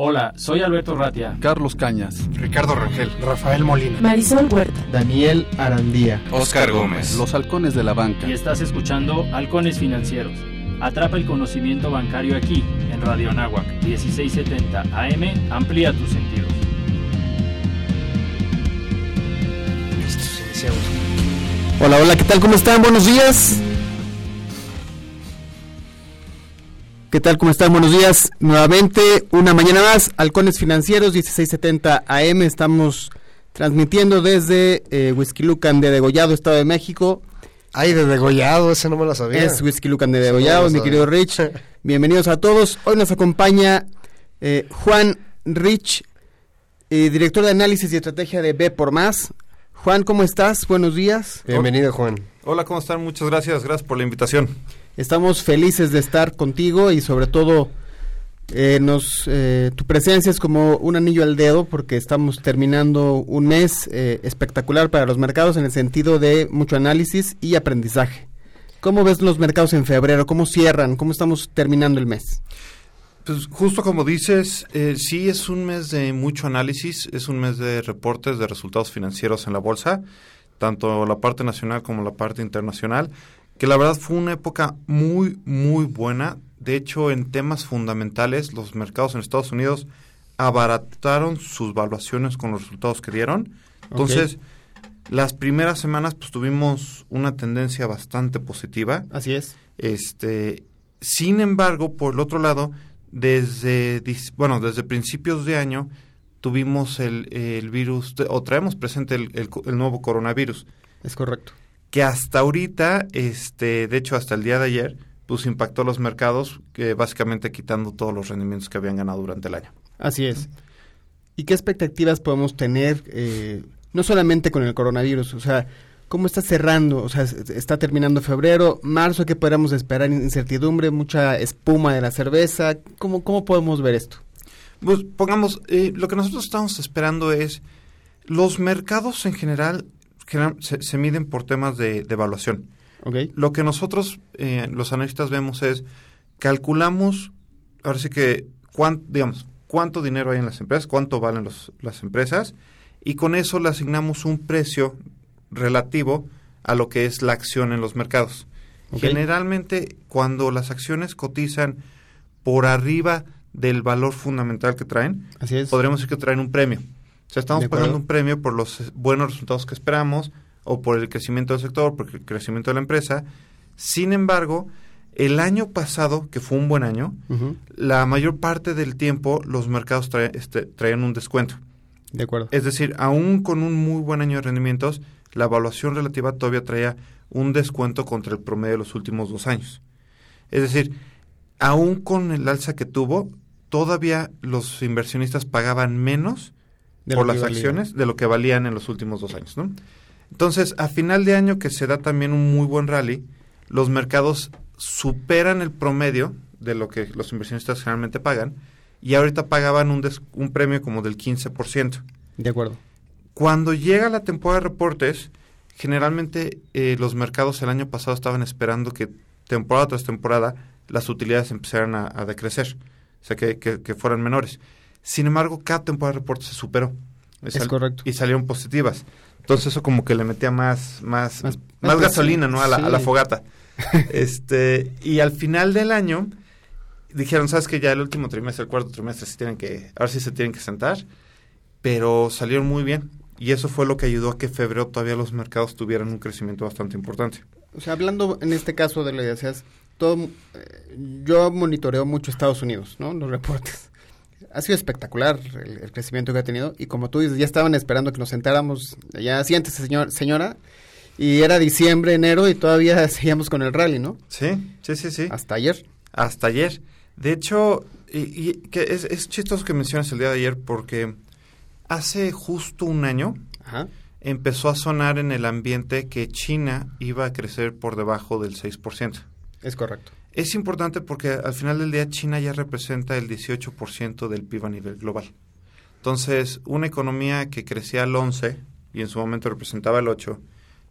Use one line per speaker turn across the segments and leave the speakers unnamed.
Hola, soy Alberto Ratia.
Carlos Cañas,
Ricardo Rangel,
Rafael Molina,
Marisol Huerta,
Daniel Arandía,
Oscar Gómez,
Los Halcones de la Banca.
Y estás escuchando Halcones Financieros. Atrapa el conocimiento bancario aquí, en Radio Anáhuac, 1670 AM. Amplía tus sentidos.
Listos, iniciamos.
Hola, hola, ¿qué tal? ¿Cómo están? Buenos días. ¿Qué tal? ¿Cómo están? Buenos días. Nuevamente, una mañana más, Halcones Financieros, 1670 AM. Estamos transmitiendo desde eh, Whisky Lucan de Degollado, Estado de México.
Ay, de degollado, ese no me lo sabía.
Es Whisky Lucan de
no
Degollado, mi querido Rich. Bienvenidos a todos. Hoy nos acompaña eh, Juan Rich, eh, director de análisis y estrategia de B por Más. Juan, ¿cómo estás? Buenos días.
Bienvenido, Juan.
Hola, ¿cómo están? Muchas gracias, gracias por la invitación.
Estamos felices de estar contigo y sobre todo eh, eh, tu presencia es como un anillo al dedo porque estamos terminando un mes eh, espectacular para los mercados en el sentido de mucho análisis y aprendizaje. ¿Cómo ves los mercados en febrero? ¿Cómo cierran? ¿Cómo estamos terminando el mes?
Pues justo como dices, sí es un mes de mucho análisis, es un mes de reportes de resultados financieros en la bolsa, tanto la parte nacional como la parte internacional, que la verdad fue una época muy, muy buena. De hecho, en temas fundamentales, los mercados en Estados Unidos abarataron sus valuaciones con los resultados que dieron. Entonces, las primeras semanas pues tuvimos una tendencia bastante positiva.
Así es.
Este, sin embargo, por el otro lado, desde bueno, desde principios de año tuvimos el, el virus de- o traemos presente el, el nuevo coronavirus
Es correcto.
Que hasta ahorita, este, de hecho hasta el día de ayer, pues impactó los mercados, básicamente quitando todos los rendimientos que habían ganado durante el año.
Así es. ¿Y qué expectativas podemos tener, eh, no solamente con el coronavirus? O sea, ¿cómo está cerrando? O sea, es- está terminando febrero, marzo, ¿qué podríamos esperar? Incertidumbre, mucha espuma de la cerveza. ¿Cómo, cómo podemos ver esto?
Pues pongamos, eh, lo que nosotros estamos esperando es, los mercados en general- se, se miden por temas de, de evaluación. Lo que nosotros, eh, los analistas, vemos es, calculamos, ahora sí que, cuán- digamos, cuánto dinero hay en las empresas, cuánto valen los- las empresas, y con eso le asignamos un precio relativo a lo que es la acción en los mercados. Generalmente, cuando las acciones cotizan por arriba del valor fundamental que traen,
Así es.
podremos decir que traen un premio. O sea, estamos pagando un premio por los eh, buenos resultados que esperamos o por el crecimiento del sector, por el crecimiento de la empresa. Sin embargo, el año pasado, que fue un buen año, la mayor parte del tiempo los mercados trae- este, traían un descuento.
De acuerdo.
Es decir, aún con un muy buen año de rendimientos, la evaluación relativa todavía traía un descuento contra el promedio de los últimos dos años. Es decir, aún con el alza que tuvo, todavía los inversionistas pagaban menos por las acciones de lo que valían en los últimos dos años. ¿no? Entonces, a final de año que se da también un muy buen rally, los mercados superan el promedio de lo que los inversionistas generalmente pagan y ahorita pagaban un, des- un premio como del 15%.
De acuerdo.
Cuando llega la temporada de reportes, generalmente eh, los mercados el año pasado estaban esperando que temporada tras temporada las utilidades empezaran a, a decrecer, o sea, que, que- que fueran menores. Sin embargo, cada temporada de reportes se superó. Y
Es correcto.
Y salieron positivas. Entonces eso como que le metía más, más,
Más-
gasolina ¿no? a, la, a la fogata. este Y al final del año dijeron, ¿sabes que Ya el último trimestre, el cuarto trimestre, sí tienen que, ahora sí se tienen que sentar pero salieron muy bien. Y eso fue lo que ayudó a que febrero todavía los mercados tuvieran un crecimiento bastante importante.
O sea, hablando en este caso de lo que decías, todo, eh, yo monitoreo mucho Estados Unidos, ¿no? Los reportes. Ha sido espectacular el, el crecimiento que ha tenido y como tú dices, ya estaban esperando que nos sentáramos, ya siéntese señor, señora, y era diciembre, enero y todavía seguíamos con el rally, ¿no?
Sí, sí, sí, sí.
Hasta ayer.
Hasta ayer. De hecho, y, y que es, es chistoso que menciones el día de ayer porque hace justo un año,
Ajá.
empezó a sonar en el ambiente que China iba a crecer por debajo del 6%.
Es correcto.
Es importante porque al final del día China ya representa el 18% del PIB a nivel global. Entonces, una economía que crecía al 11 y en su momento representaba el 8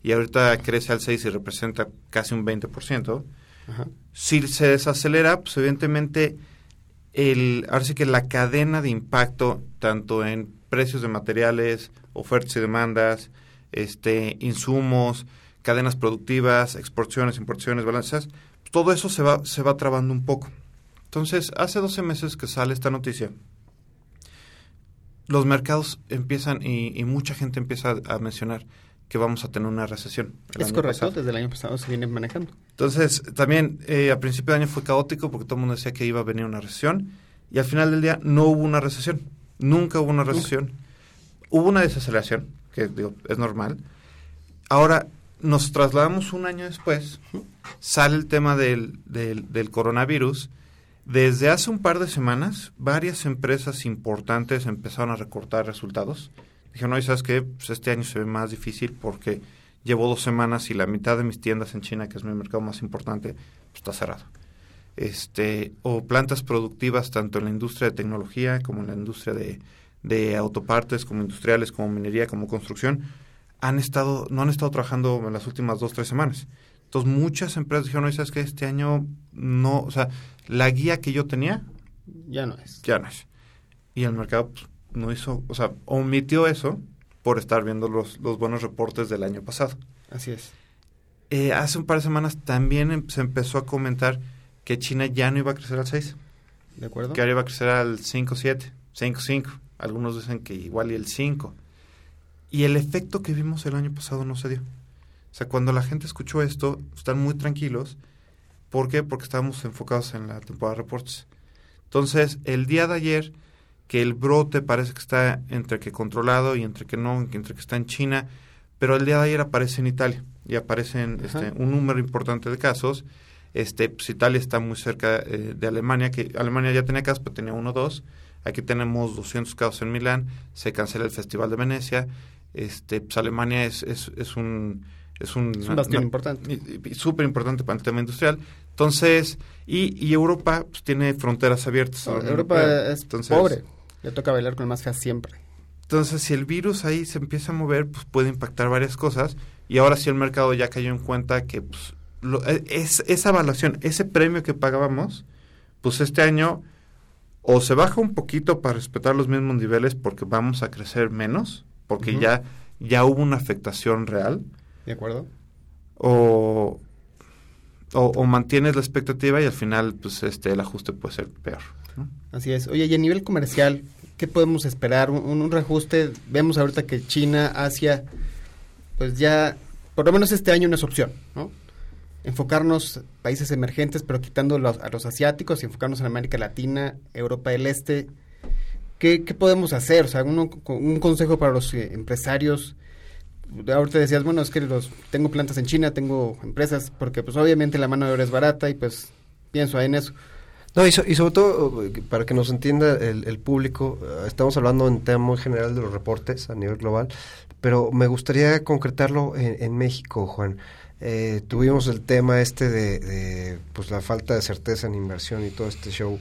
y ahorita crece al 6 y representa casi un 20%,
Ajá.
si se desacelera, pues evidentemente el, ahora sí que la cadena de impacto, tanto en precios de materiales, ofertas y demandas, este, insumos, cadenas productivas, exportaciones, importaciones, balanzas, todo eso se va, se va trabando un poco. Entonces, hace 12 meses que sale esta noticia, los mercados empiezan y, y mucha gente empieza a, a mencionar que vamos a tener una recesión.
Es correcto,
pasado.
desde el año pasado se viene manejando.
Entonces, también eh, a principio de año fue caótico porque todo el mundo decía que iba a venir una recesión y al final del día no hubo una recesión. Nunca hubo una recesión. Hubo una desaceleración, que digo, es normal. Ahora, nos trasladamos un año después, sale el tema del, del, del coronavirus. Desde hace un par de semanas, varias empresas importantes empezaron a recortar resultados. Dijeron, no, ¿sabes qué? Pues este año se ve más difícil porque llevo dos semanas y la mitad de mis tiendas en China, que es mi mercado más importante, pues, está cerrado. Este, o plantas productivas tanto en la industria de tecnología como en la industria de, de autopartes, como industriales, como minería, como construcción, han estado, no han estado trabajando en las últimas dos, tres semanas. Entonces muchas empresas dijeron, no, ¿sabes qué? Este año no, o sea, la guía que yo tenía
Ya no es.
ya no es. Y el mercado pues, no hizo, o sea, omitió eso por estar viendo los, los buenos reportes del año pasado.
Así es.
Eh, hace un par de semanas también em- se empezó a comentar que China ya no iba a crecer al 6,
¿De acuerdo?
que ahora iba a crecer al 5-7, 5-5. Algunos dicen que igual y el 5. Y el efecto que vimos el año pasado no se dio. O sea, cuando la gente escuchó esto, están muy tranquilos. ¿Por qué? Porque estábamos enfocados en la temporada de reportes. Entonces, el día de ayer, que el brote parece que está entre que controlado y entre que no, entre que está en China, pero el día de ayer aparece en Italia y aparecen este, un número importante de casos. Este, pues Italia está muy cerca eh, de Alemania, que Alemania ya tenía casos, pero tenía uno o dos. Aquí tenemos 200 casos en Milán, se cancela el Festival de Venecia. Este, pues Alemania es, es, es un... Es un,
Es un bastión importante.
súper importante para el tema industrial. Entonces, y, y Europa pues, tiene fronteras abiertas.
Europa es
Entonces-
pobre. Le toca bailar con el más fea siempre.
Entonces, si el virus ahí se empieza a mover, pues puede impactar varias cosas. Y ahora sí el mercado ya cayó en cuenta que pues, lo- e- es, esa evaluación, ese premio que pagábamos, pues este año o se baja un poquito para respetar los mismos niveles porque vamos a crecer menos, porque ya, ya hubo una afectación real,
¿De acuerdo?
o, o, o mantienes la expectativa y al final pues este el ajuste puede ser peor. ¿no?
Así es. Oye, y a nivel comercial, ¿qué podemos esperar? Un, un reajuste. Vemos ahorita que China, Asia, pues ya, por lo menos este año no es opción, ¿no? Enfocarnos países emergentes, pero quitando los, a los asiáticos y enfocarnos en América Latina, Europa del Este. ¿Qué, podemos hacer? O sea, uno- un consejo para los eh, empresarios. Ahorita decías, bueno, es que los tengo plantas en China, tengo empresas, porque pues obviamente la mano de obra es barata y pues pienso en eso.
No, y, so- y sobre todo, para que nos entienda el, público, eh, estamos hablando en tema muy general de los reportes a nivel global, pero me gustaría concretarlo en, en México, Juan. Eh, tuvimos el tema este de, de, pues la falta de certeza en inversión y todo este show.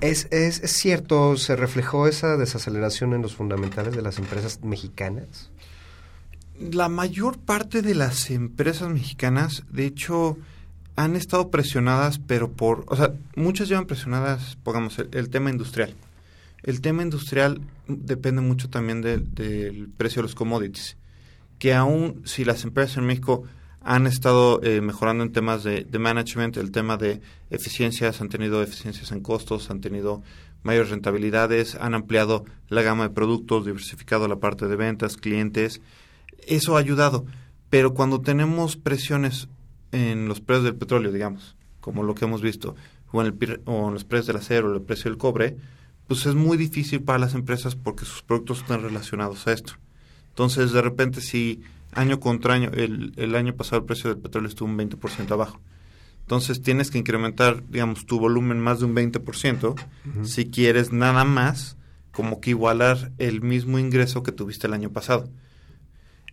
¿Es, es, ¿Es cierto, se reflejó esa desaceleración en los fundamentales de las empresas mexicanas?
La mayor parte de las empresas mexicanas, de hecho, han estado presionadas, pero por, o sea, muchas llevan presionadas, pongamos, el, el tema industrial. El tema industrial depende mucho también del precio de los commodities, que aún si las empresas en México han estado eh, mejorando en temas de, management, el tema de eficiencias, han tenido eficiencias en costos, han tenido mayores rentabilidades, han ampliado la gama de productos, diversificado la parte de ventas, clientes, eso ha ayudado. Pero cuando tenemos presiones en los precios del petróleo, digamos, como lo que hemos visto, o en, el, o en los precios del acero, el precio del cobre, pues es muy difícil para las empresas porque sus productos están relacionados a esto. Entonces, de repente, si año contra año, el, el año pasado el precio del petróleo estuvo un 20% abajo. Entonces, tienes que incrementar, digamos, tu volumen más de un 20% si quieres nada más como que igualar el mismo ingreso que tuviste el año pasado.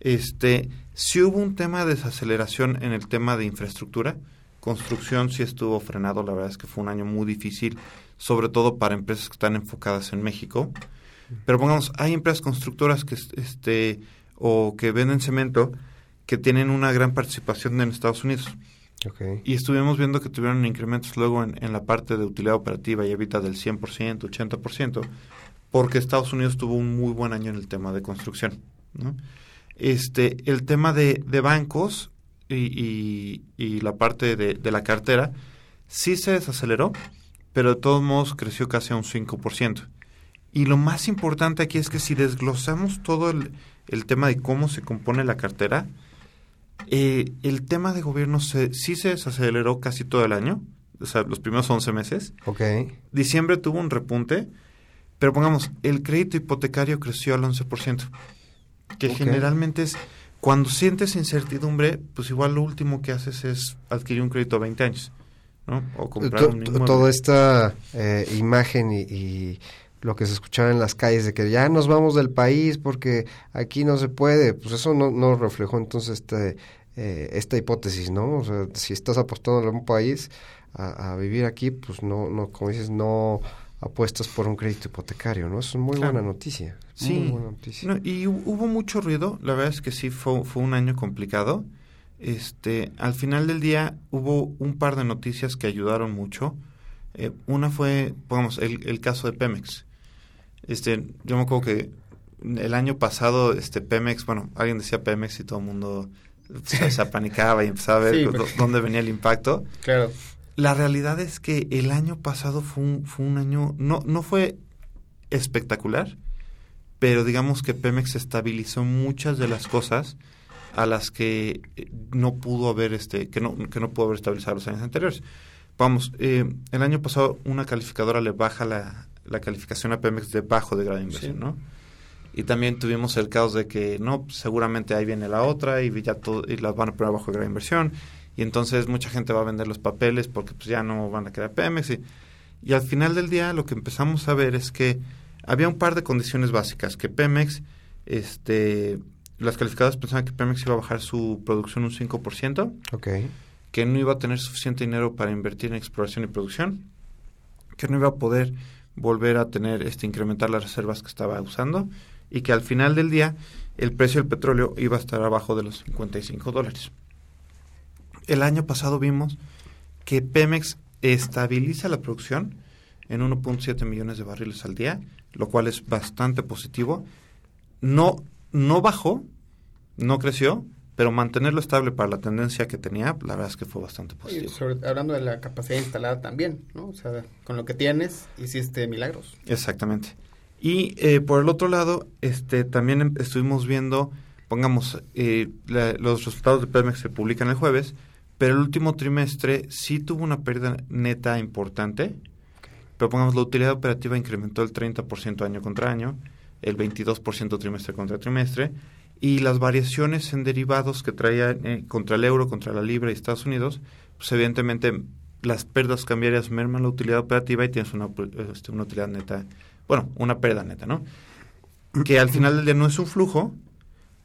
Este, si hubo un tema de desaceleración en el tema de infraestructura, construcción sí estuvo frenado, la verdad es que fue un año muy difícil, sobre todo para empresas que están enfocadas en México. Pero pongamos, hay empresas constructoras que este o que venden cemento que tienen una gran participación en Estados Unidos.
Okay.
Y estuvimos viendo que tuvieron incrementos luego en, en la parte de utilidad operativa y evita del 100%, 80%, porque Estados Unidos tuvo un muy buen año en el tema de construcción. ¿no? Este, el tema de, de bancos y, y, y, la parte de, de, la cartera sí se desaceleró, pero de todos modos creció casi a un 5%. Y lo más importante aquí es que si desglosamos todo el, el tema de cómo se compone la cartera, eh, el tema de gobierno se, sí se desaceleró casi todo el año, o sea, los primeros 11 meses.
Okay.
Diciembre tuvo un repunte, pero pongamos, el crédito hipotecario creció al 11%, que okay. generalmente es, cuando sientes incertidumbre, pues igual lo último que haces es adquirir un crédito a 20 años, ¿no? O comprar un.
Toda esta eh, imagen y, y lo que se escuchaba en las calles de que ya nos vamos del país porque aquí no se puede, pues eso no, no reflejó entonces este, eh, esta hipótesis, ¿no? O sea, si estás apostando a un país a, a, vivir aquí, pues no, no, como dices, no apuestas por un crédito hipotecario, ¿no? Eso es muy claro. buena noticia.
Sí,
muy buena noticia.
No, y hubo mucho ruido, la verdad es que sí fue, fue un año complicado. Este, al final del día hubo un par de noticias que ayudaron mucho. Eh, una fue, pongamos, el, el caso de Pemex. Este, yo me acuerdo que el año pasado, este Pemex, bueno, alguien decía Pemex y todo el mundo se, se apanicaba y empezaba a ver sí, dónde venía el impacto.
Claro.
La realidad es que el año pasado fue un, fue un año, no, no fue espectacular, pero digamos que Pemex estabilizó muchas de las cosas a las que no pudo haber, este, que no, que no pudo haber estabilizado los años anteriores. Vamos, eh, el año pasado una calificadora le baja la, la calificación a Pemex de bajo de grado de inversión, sí. ¿no? Y también tuvimos el caos de que, no, seguramente ahí viene la otra y ya todo, y las van a poner bajo de grado de inversión. Y entonces mucha gente va a vender los papeles porque pues ya no van a quedar Pemex. Y, y al final del día lo que empezamos a ver es que había un par de condiciones básicas, que Pemex, este, las calificadoras pensaban que Pemex iba a bajar su producción un 5%.
Okay.
Que no iba a tener suficiente dinero para invertir en exploración y producción. Que no iba a poder volver a tener, este, incrementar las reservas que estaba usando y que al final del día el precio del petróleo iba a estar abajo de los 55 dólares. El año pasado vimos que Pemex estabiliza la producción en 1.7 millones de barriles al día, lo cual es bastante positivo. No, no bajó, no creció, pero mantenerlo estable para la tendencia que tenía, la verdad es que fue bastante positivo.
Sobre, hablando de la capacidad instalada también, ¿no? O sea, con lo que tienes, hiciste milagros.
Exactamente. Y eh, por el otro lado, este, también estuvimos viendo, pongamos, eh, la, los resultados de Pemex se publican el jueves, pero el último trimestre sí tuvo una pérdida neta importante, okay. pero pongamos, la utilidad operativa incrementó el 30% año contra año, el 22% trimestre contra trimestre, y las variaciones en derivados que traía eh, contra el euro, contra la libra y Estados Unidos, pues evidentemente las pérdidas cambiarias merman la utilidad operativa y tienes una, este, una utilidad neta bueno, una pérdida neta, ¿no? Que al final del día no es un flujo,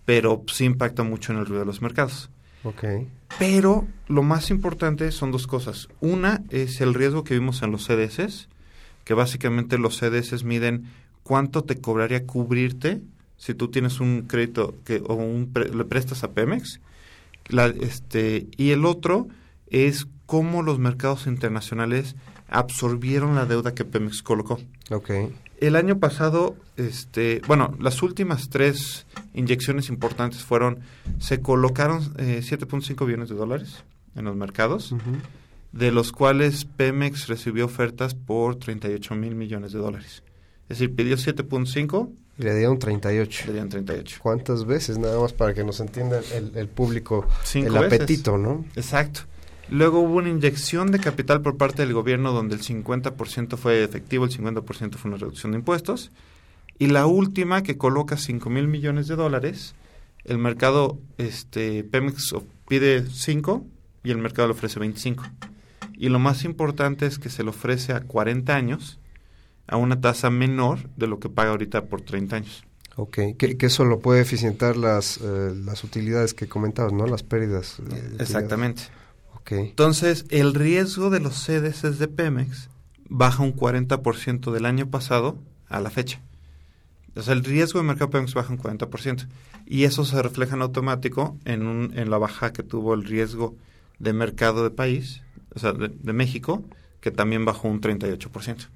pero sí impacta mucho en el ruido de los mercados.
Ok.
Pero lo más importante son dos cosas. Una es el riesgo que vimos en los CDS, que básicamente los CDS miden cuánto te cobraría cubrirte si tú tienes un crédito que o un pre, le prestas a Pemex. La, este, y el otro es cómo los mercados internacionales absorbieron la deuda que Pemex colocó.
Okay.
El año pasado, este, bueno, las últimas tres inyecciones importantes fueron, se colocaron eh, 7.5 billones de dólares en los mercados, uh -huh. de los cuales Pemex recibió ofertas por 38 mil millones de dólares. Es decir, pidió 7.5
y le dieron 38.
Le dieron 38.
¿Cuántas veces? Nada más para que nos entienda el, el público
Cinco
el
veces.
apetito, ¿no?
Exacto. Luego hubo una inyección de capital por parte del gobierno donde el 50% fue efectivo, el 50% fue una reducción de impuestos. Y la última que coloca 5 mil millones de dólares, el mercado, este, Pemex pide 5 y el mercado le ofrece 25. Y lo más importante es que se le ofrece a 40 años a una tasa menor de lo que paga ahorita por 30 años.
Ok, que, que eso lo puede eficientar las, eh, las utilidades que comentabas, ¿no? Las pérdidas. eh.
Exactamente.
Ok,
Entonces, el riesgo de los CDS de Pemex baja un 40% del año pasado a la fecha. O sea, el riesgo de mercado Pemex baja un 40%. Y eso se refleja en automático en, un, en la baja que tuvo el riesgo de mercado de país, o sea, de, de México, que también bajó un 38%.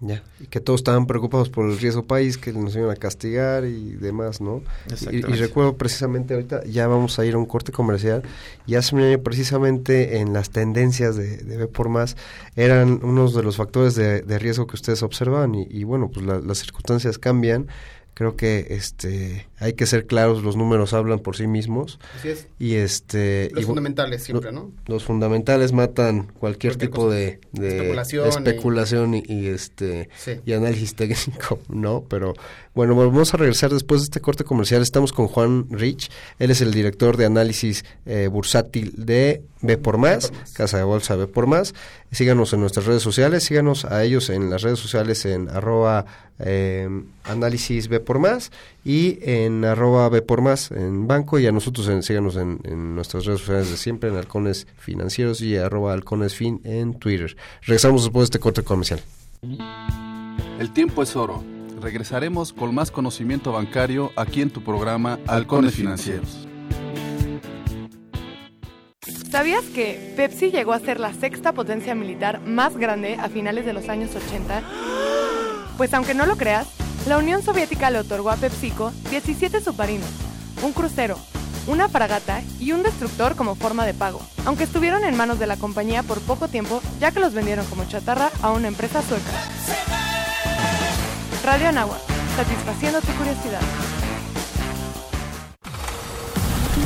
Ya. Y que todos estaban preocupados por el riesgo país, que nos iban a castigar y demás, ¿no? Y, recuerdo precisamente ahorita, ya vamos a ir a un corte comercial, y hace un año precisamente en las tendencias de, de B por más, eran unos de los factores de, de riesgo que ustedes observaban, y, y bueno, pues la- las circunstancias cambian, creo que este hay que ser claros, los números hablan por sí mismos,
Así es.
y este...
Los
y
fundamentales siempre, ¿no?
los fundamentales matan cualquier,
Cualquier
tipo de, de
Especulación
de
y-
especulación y, y, este
Sí.
y análisis técnico, ¿no? Pero bueno, vamos a regresar después de este corte comercial. Estamos con Juan Rich, él es el director de análisis eh, bursátil de B por más,
B por Más.
Casa de Bolsa B por más. Síganos en nuestras redes sociales, síganos a ellos en las redes sociales en arroba eh, análisis B por más y en arroba B por más en banco y a nosotros en, síganos en, en nuestras redes sociales de siempre en halcones financieros y arroba halcones fin en Twitter. Regresamos después de este corte comercial.
El tiempo es oro. Regresaremos con más conocimiento bancario aquí en tu programa Halcones Financieros.
¿Sabías que Pepsi llegó a ser la sexta potencia militar más grande a finales de los años 80? Pues aunque no lo creas, la Unión Soviética le otorgó a PepsiCo 17 submarinos, un crucero, una fragata y un destructor como forma de pago, aunque estuvieron en manos de la compañía por poco tiempo ya que los vendieron como chatarra a una empresa sueca. Radio Anáhuac, satisfaciendo tu curiosidad.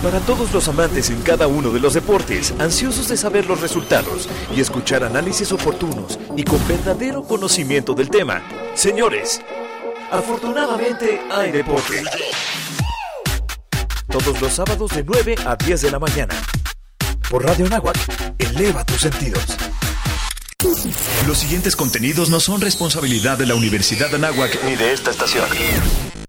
Para todos los amantes en cada uno de los deportes, ansiosos de saber los resultados y escuchar análisis oportunos y con verdadero conocimiento del tema, señores, afortunadamente hay deporte. Todos los sábados de 9 a 10 de la mañana. Por Radio Náhuac, eleva tus sentidos.
Los siguientes contenidos no son responsabilidad de la Universidad de Anáhuac
Ni de esta estación.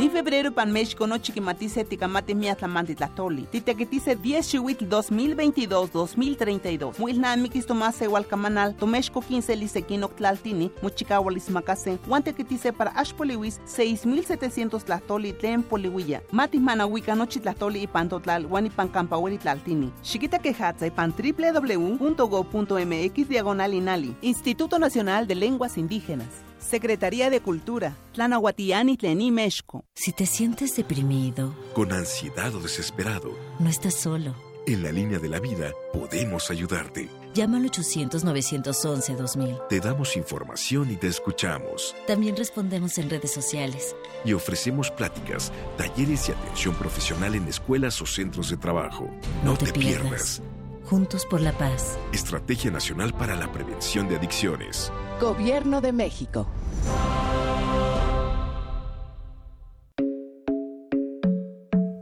Ni febrero pan México no chiquimatice ticamate miatlamanti tlatoli. Titequetice 10 chihuitl 2022-2032. Muilnamikis tomase hualcamanal, tomexco 15 lisequinoc tlaltini, muchicahualis macase, guantequetice para ashpoliwis 6700 tlatoli tlen polihuilla. Matis manahuica nochi tlatoli y pantotlal, guanipan campaueri tlaltini. Chiquita quejatza y pan www.go.mx diagonal inali. Instituto Nacional de Lenguas Indígenas. Secretaría de Cultura, Tlanahuatiani Tlení, México.
Si te sientes deprimido,
con ansiedad o desesperado,
no estás solo.
en la línea de la vida podemos ayudarte.
Llama al 800-911-2000.
Te damos información y te escuchamos.
También respondemos en redes sociales.
Y ofrecemos pláticas, talleres y atención profesional en escuelas o centros de trabajo. No, te, pierdas.
Juntos por la paz.
Estrategia Nacional para la Prevención de Adicciones.
Gobierno de México.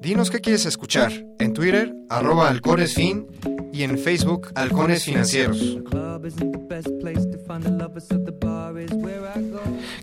Dinos qué quieres escuchar. En Twitter, arroba halconesfin y en Facebook, Halcones Financieros.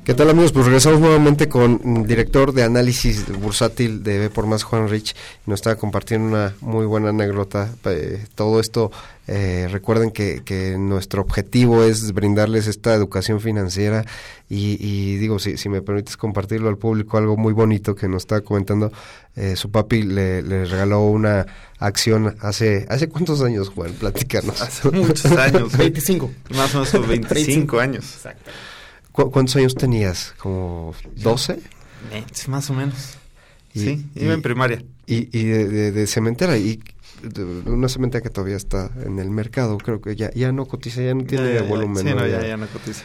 ¿Qué tal amigos? Pues regresamos nuevamente con el director de análisis bursátil de B por más, Juan Rich. Nos estaba compartiendo una muy buena anécdota. Eh, todo esto, eh, recuerden que, que nuestro objetivo es brindarles esta educación financiera y, y digo, si, si me permites compartirlo al público, algo muy bonito que nos estaba comentando. Eh, su papi le, le regaló una acción hace... ¿Hace cuántos años, Juan? Platícanos.
Hace muchos años.
25.
Más o menos 25 años.
Exacto.
¿Cu- ¿Cuántos años tenías? ¿Como 12?
Más o menos.
Y-
sí,
y-
iba en primaria.
Y, y de, de- de cementera, y de- una cementera que todavía está en el mercado, creo que ya, ya no cotiza, ya no tiene
Ya, ya, ya.
volumen.
Sí,
¿no?
ya, ya no cotiza.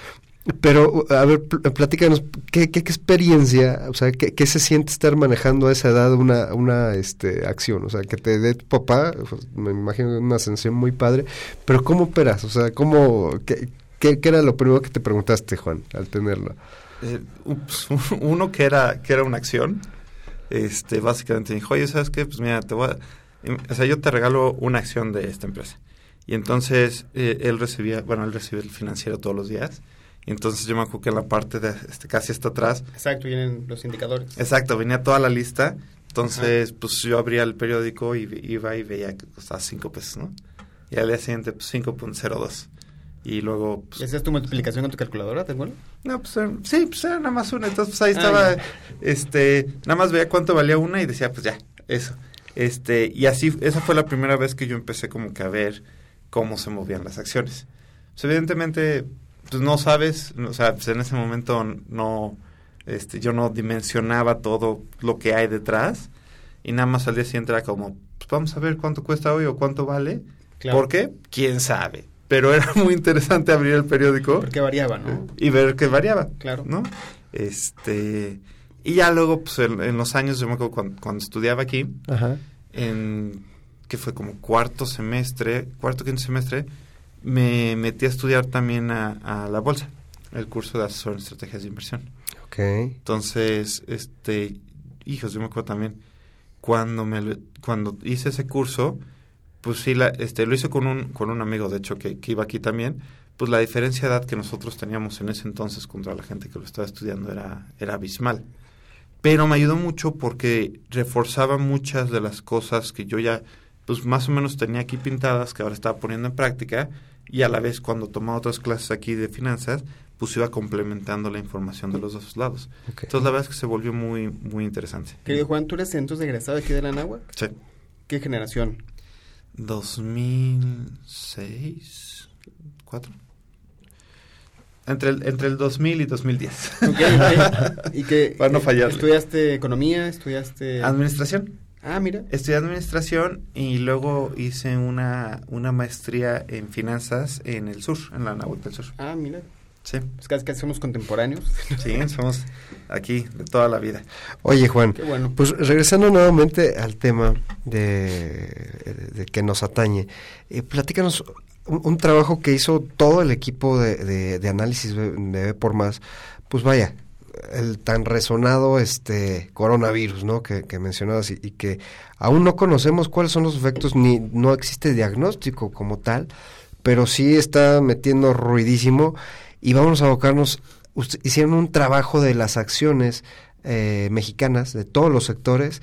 Pero, a ver, pl- platícanos, ¿qué, qué, qué experiencia, o sea, qué, qué se siente estar manejando a esa edad una, una este, acción? O sea, que te dé tu papá, pues, me imagino una ascensión muy padre, pero ¿cómo operas? O sea, ¿cómo, qué, qué, qué era lo primero que te preguntaste, Juan, al tenerlo?
Eh, ups, uno que era, que era una acción, este, básicamente dijo, oye, ¿sabes qué? Pues mira, te voy a, em, o sea, yo te regalo una acción de esta empresa. Y entonces eh, él recibía, bueno, él recibe el financiero todos los días. Y entonces yo me acuerdo que en la parte de, este, casi hasta atrás,
Exacto, vienen los indicadores.
exacto, venía toda la lista. Entonces, pues yo abría el periódico y iba y veía que costaba 5 pesos, ¿no? Y al día siguiente, pues 5.02. Y luego, pues,
¿Y ¿Esa es tu multiplicación con tu calculadora, te acuerdas?
no, pues era- sí, pues era nada más una. Entonces, pues ahí
Ah,
estaba, este, nada más veía cuánto valía una y decía, pues ya, eso. Este, y así, esa fue la primera vez que yo empecé como que a ver cómo se movían las acciones. Pues evidentemente, pues no sabes, o sea, pues en ese momento no, este, yo no dimensionaba todo lo que hay detrás y nada más al día siguiente era como, pues vamos a ver cuánto cuesta hoy o cuánto vale.
Claro.
¿Por qué? ¿Quién sabe? Pero era muy interesante abrir el periódico
Porque variaba, ¿no?
y ver que variaba.
Claro.
¿No? Este. Y ya luego, pues en, en los años, yo me acuerdo cuando, cuando estudiaba aquí,
Ajá.
en. que fue como cuarto semestre, cuarto, quinto semestre, me metí a estudiar también a, a la bolsa, el curso de asesor en estrategias de inversión.
Ok.
Entonces, este. Hijos, yo me acuerdo también, cuando, me, cuando hice ese curso, pues sí, la, este, lo hice con un, con un amigo, de hecho, que, que iba aquí también. Pues la diferencia de edad que nosotros teníamos en ese entonces contra la gente que lo estaba estudiando era, era abismal. Pero me ayudó mucho porque reforzaba muchas de las cosas que yo ya, pues más o menos tenía aquí pintadas, que ahora estaba poniendo en práctica, y a la vez cuando tomaba otras clases aquí de finanzas, pues iba complementando la información de los dos lados. Entonces la verdad es que se volvió muy, muy interesante.
Querido Juan, ¿tú eres entonces egresado aquí de la Náhuac?
Sí.
¿Qué generación?
2006, 4. Entre el, entre el 2000 y 2010.
Ok, ok. ¿Y qué?
Para no fallarle.
¿Estudiaste economía? ¿Estudiaste...?
Administración.
Ah, mira.
Estudié administración y luego hice una, una maestría en finanzas en el sur, en la Nahuatl del Sur.
Ah, mira.
Sí.
Pues casi, casi somos contemporáneos.
Sí, somos aquí de toda la vida.
Oye, Juan,
Qué bueno.
pues regresando nuevamente al tema de, de que nos atañe, eh, platícanos un, un trabajo que hizo todo el equipo de, de- de análisis de de B por más, pues vaya, el tan resonado este coronavirus, ¿no? Que, que mencionabas y, y que aún no conocemos cuáles son los efectos, ni no existe diagnóstico como tal, pero sí está metiendo ruidísimo y vamos a abocarnos, usted- hicieron un trabajo de las acciones eh, mexicanas, de todos los sectores,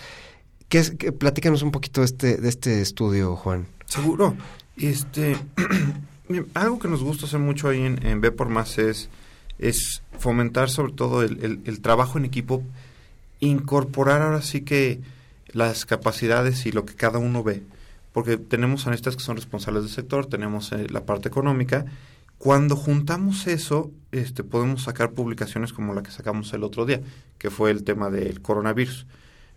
¿Qué es, platícanos un poquito de este, de este estudio, Juan.
Seguro. Este, algo que nos gusta hacer mucho ahí en, en B por Más es, es fomentar sobre todo el trabajo en equipo, incorporar ahora sí que las capacidades y lo que cada uno ve. Porque tenemos analistas que son responsables del sector, tenemos eh, la parte económica. Cuando juntamos eso, este, podemos sacar publicaciones como la que sacamos el otro día, que fue el tema del coronavirus.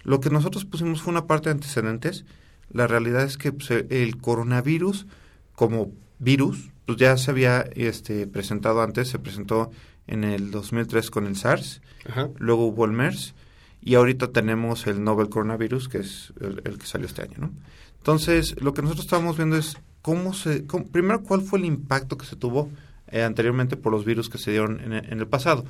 Lo que nosotros pusimos fue una parte de antecedentes. La realidad es que pues, el coronavirus como virus pues ya se había este, presentado antes, se presentó en el 2003 con el SARS,
Ajá.
luego hubo el MERS y ahorita tenemos el Novel Coronavirus, que es el, el que salió este año, ¿no? Entonces, lo que nosotros estábamos viendo es cómo se... cómo- primero, cuál fue el impacto que se tuvo eh, anteriormente por los virus que se dieron en, el- en el pasado.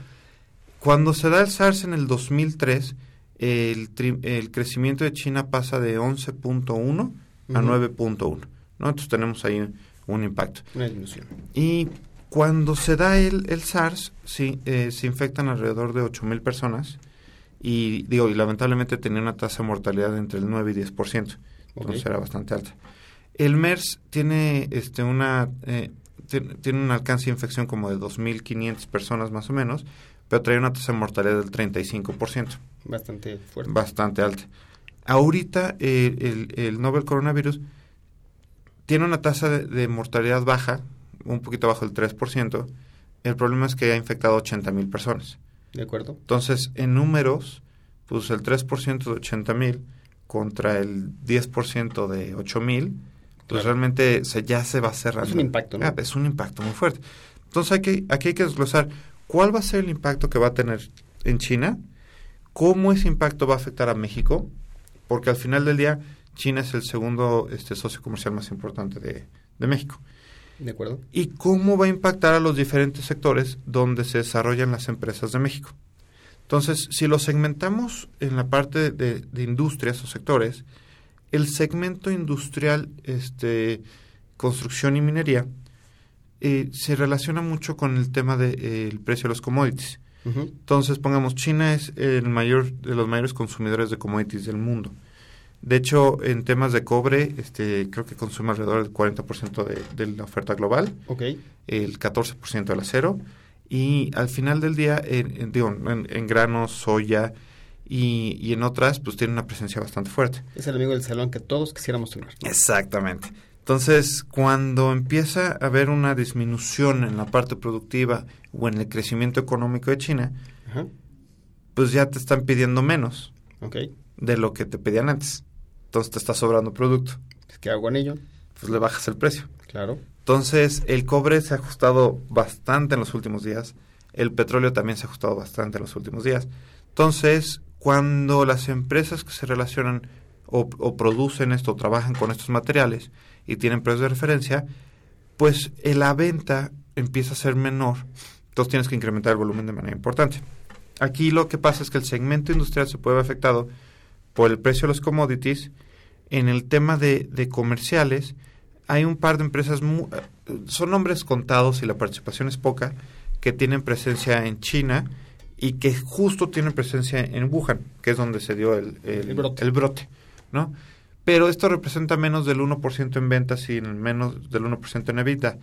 Cuando se da el SARS en el 2003, el, tri- el crecimiento de China pasa de 11.1 a
Ujú.
9.1, ¿no? Entonces tenemos ahí un impacto.
Una disminución.
Y cuando se da el, el SARS, sí, eh, se infectan alrededor de 8.000 personas y digo, y lamentablemente tenía una tasa de mortalidad entre el 9 y 10%, entonces era bastante alta. El MERS tiene este una eh, ti- tiene un alcance de infección como de 2.500 personas más o menos, pero trae una tasa de mortalidad del 35%,
Bastante fuerte.
bastante alta. Ahorita eh, el, el novel coronavirus tiene una tasa de, de mortalidad baja, un poquito bajo del 3%. El problema es que ha infectado 80 mil personas.
¿De acuerdo?
Entonces, en números, pues el 3% de 80 mil contra el 10% de 8 mil, pues
Claro.
realmente se, ya se va cerrando.
Es un impacto, ¿no?
Ah, es un impacto muy fuerte. Entonces, hay que, aquí hay que desglosar ¿cuál va a ser el impacto que va a tener en China? ¿Cómo ese impacto va a afectar a México? Porque al final del día, China es el segundo este, socio comercial más importante de, de México.
De acuerdo.
¿Y cómo va a impactar a los diferentes sectores donde se desarrollan las empresas de México? Entonces, si lo segmentamos en la parte de, de industrias o sectores, el segmento industrial, este, construcción y minería, eh, se relaciona mucho con el tema del de, eh, precio de los commodities. Entonces, pongamos, China es el mayor de los mayores consumidores de commodities del mundo. De hecho, en temas de cobre, este, creo que consume alrededor del 40% de, de la oferta global,
Ok.
el 14% del acero, y al final del día, en, en- digo, en, en granos, soya y, y en otras, pues tiene una presencia bastante fuerte.
Es el amigo del salón que todos quisiéramos tener.
Exactamente. Entonces, cuando empieza a haber una disminución en la parte productiva o en el crecimiento económico de China,
Ajá.
pues ya te están pidiendo menos
Ok.
de lo que te pedían antes. Entonces te está sobrando producto.
¿Qué hago con ello?
Pues le bajas el precio.
Claro.
Entonces, el cobre se ha ajustado bastante en los últimos días. El petróleo también se ha ajustado bastante en los últimos días. Entonces, cuando las empresas que se relacionan o, producen esto, trabajan con estos materiales y tienen precios de referencia, pues eh, la venta empieza a ser menor. Entonces tienes que incrementar el volumen de manera importante. Aquí lo que pasa es que el segmento industrial se puede ver afectado por el precio de los commodities. En el tema de, comerciales, hay un par de empresas, mu- eh, son nombres contados y la participación es poca, que tienen presencia en China y que justo tienen presencia en Wuhan, que es donde se dio el, el-
El brote.
el brote, ¿no? Pero esto representa menos del 1% en ventas y en menos del 1% en EBITDA.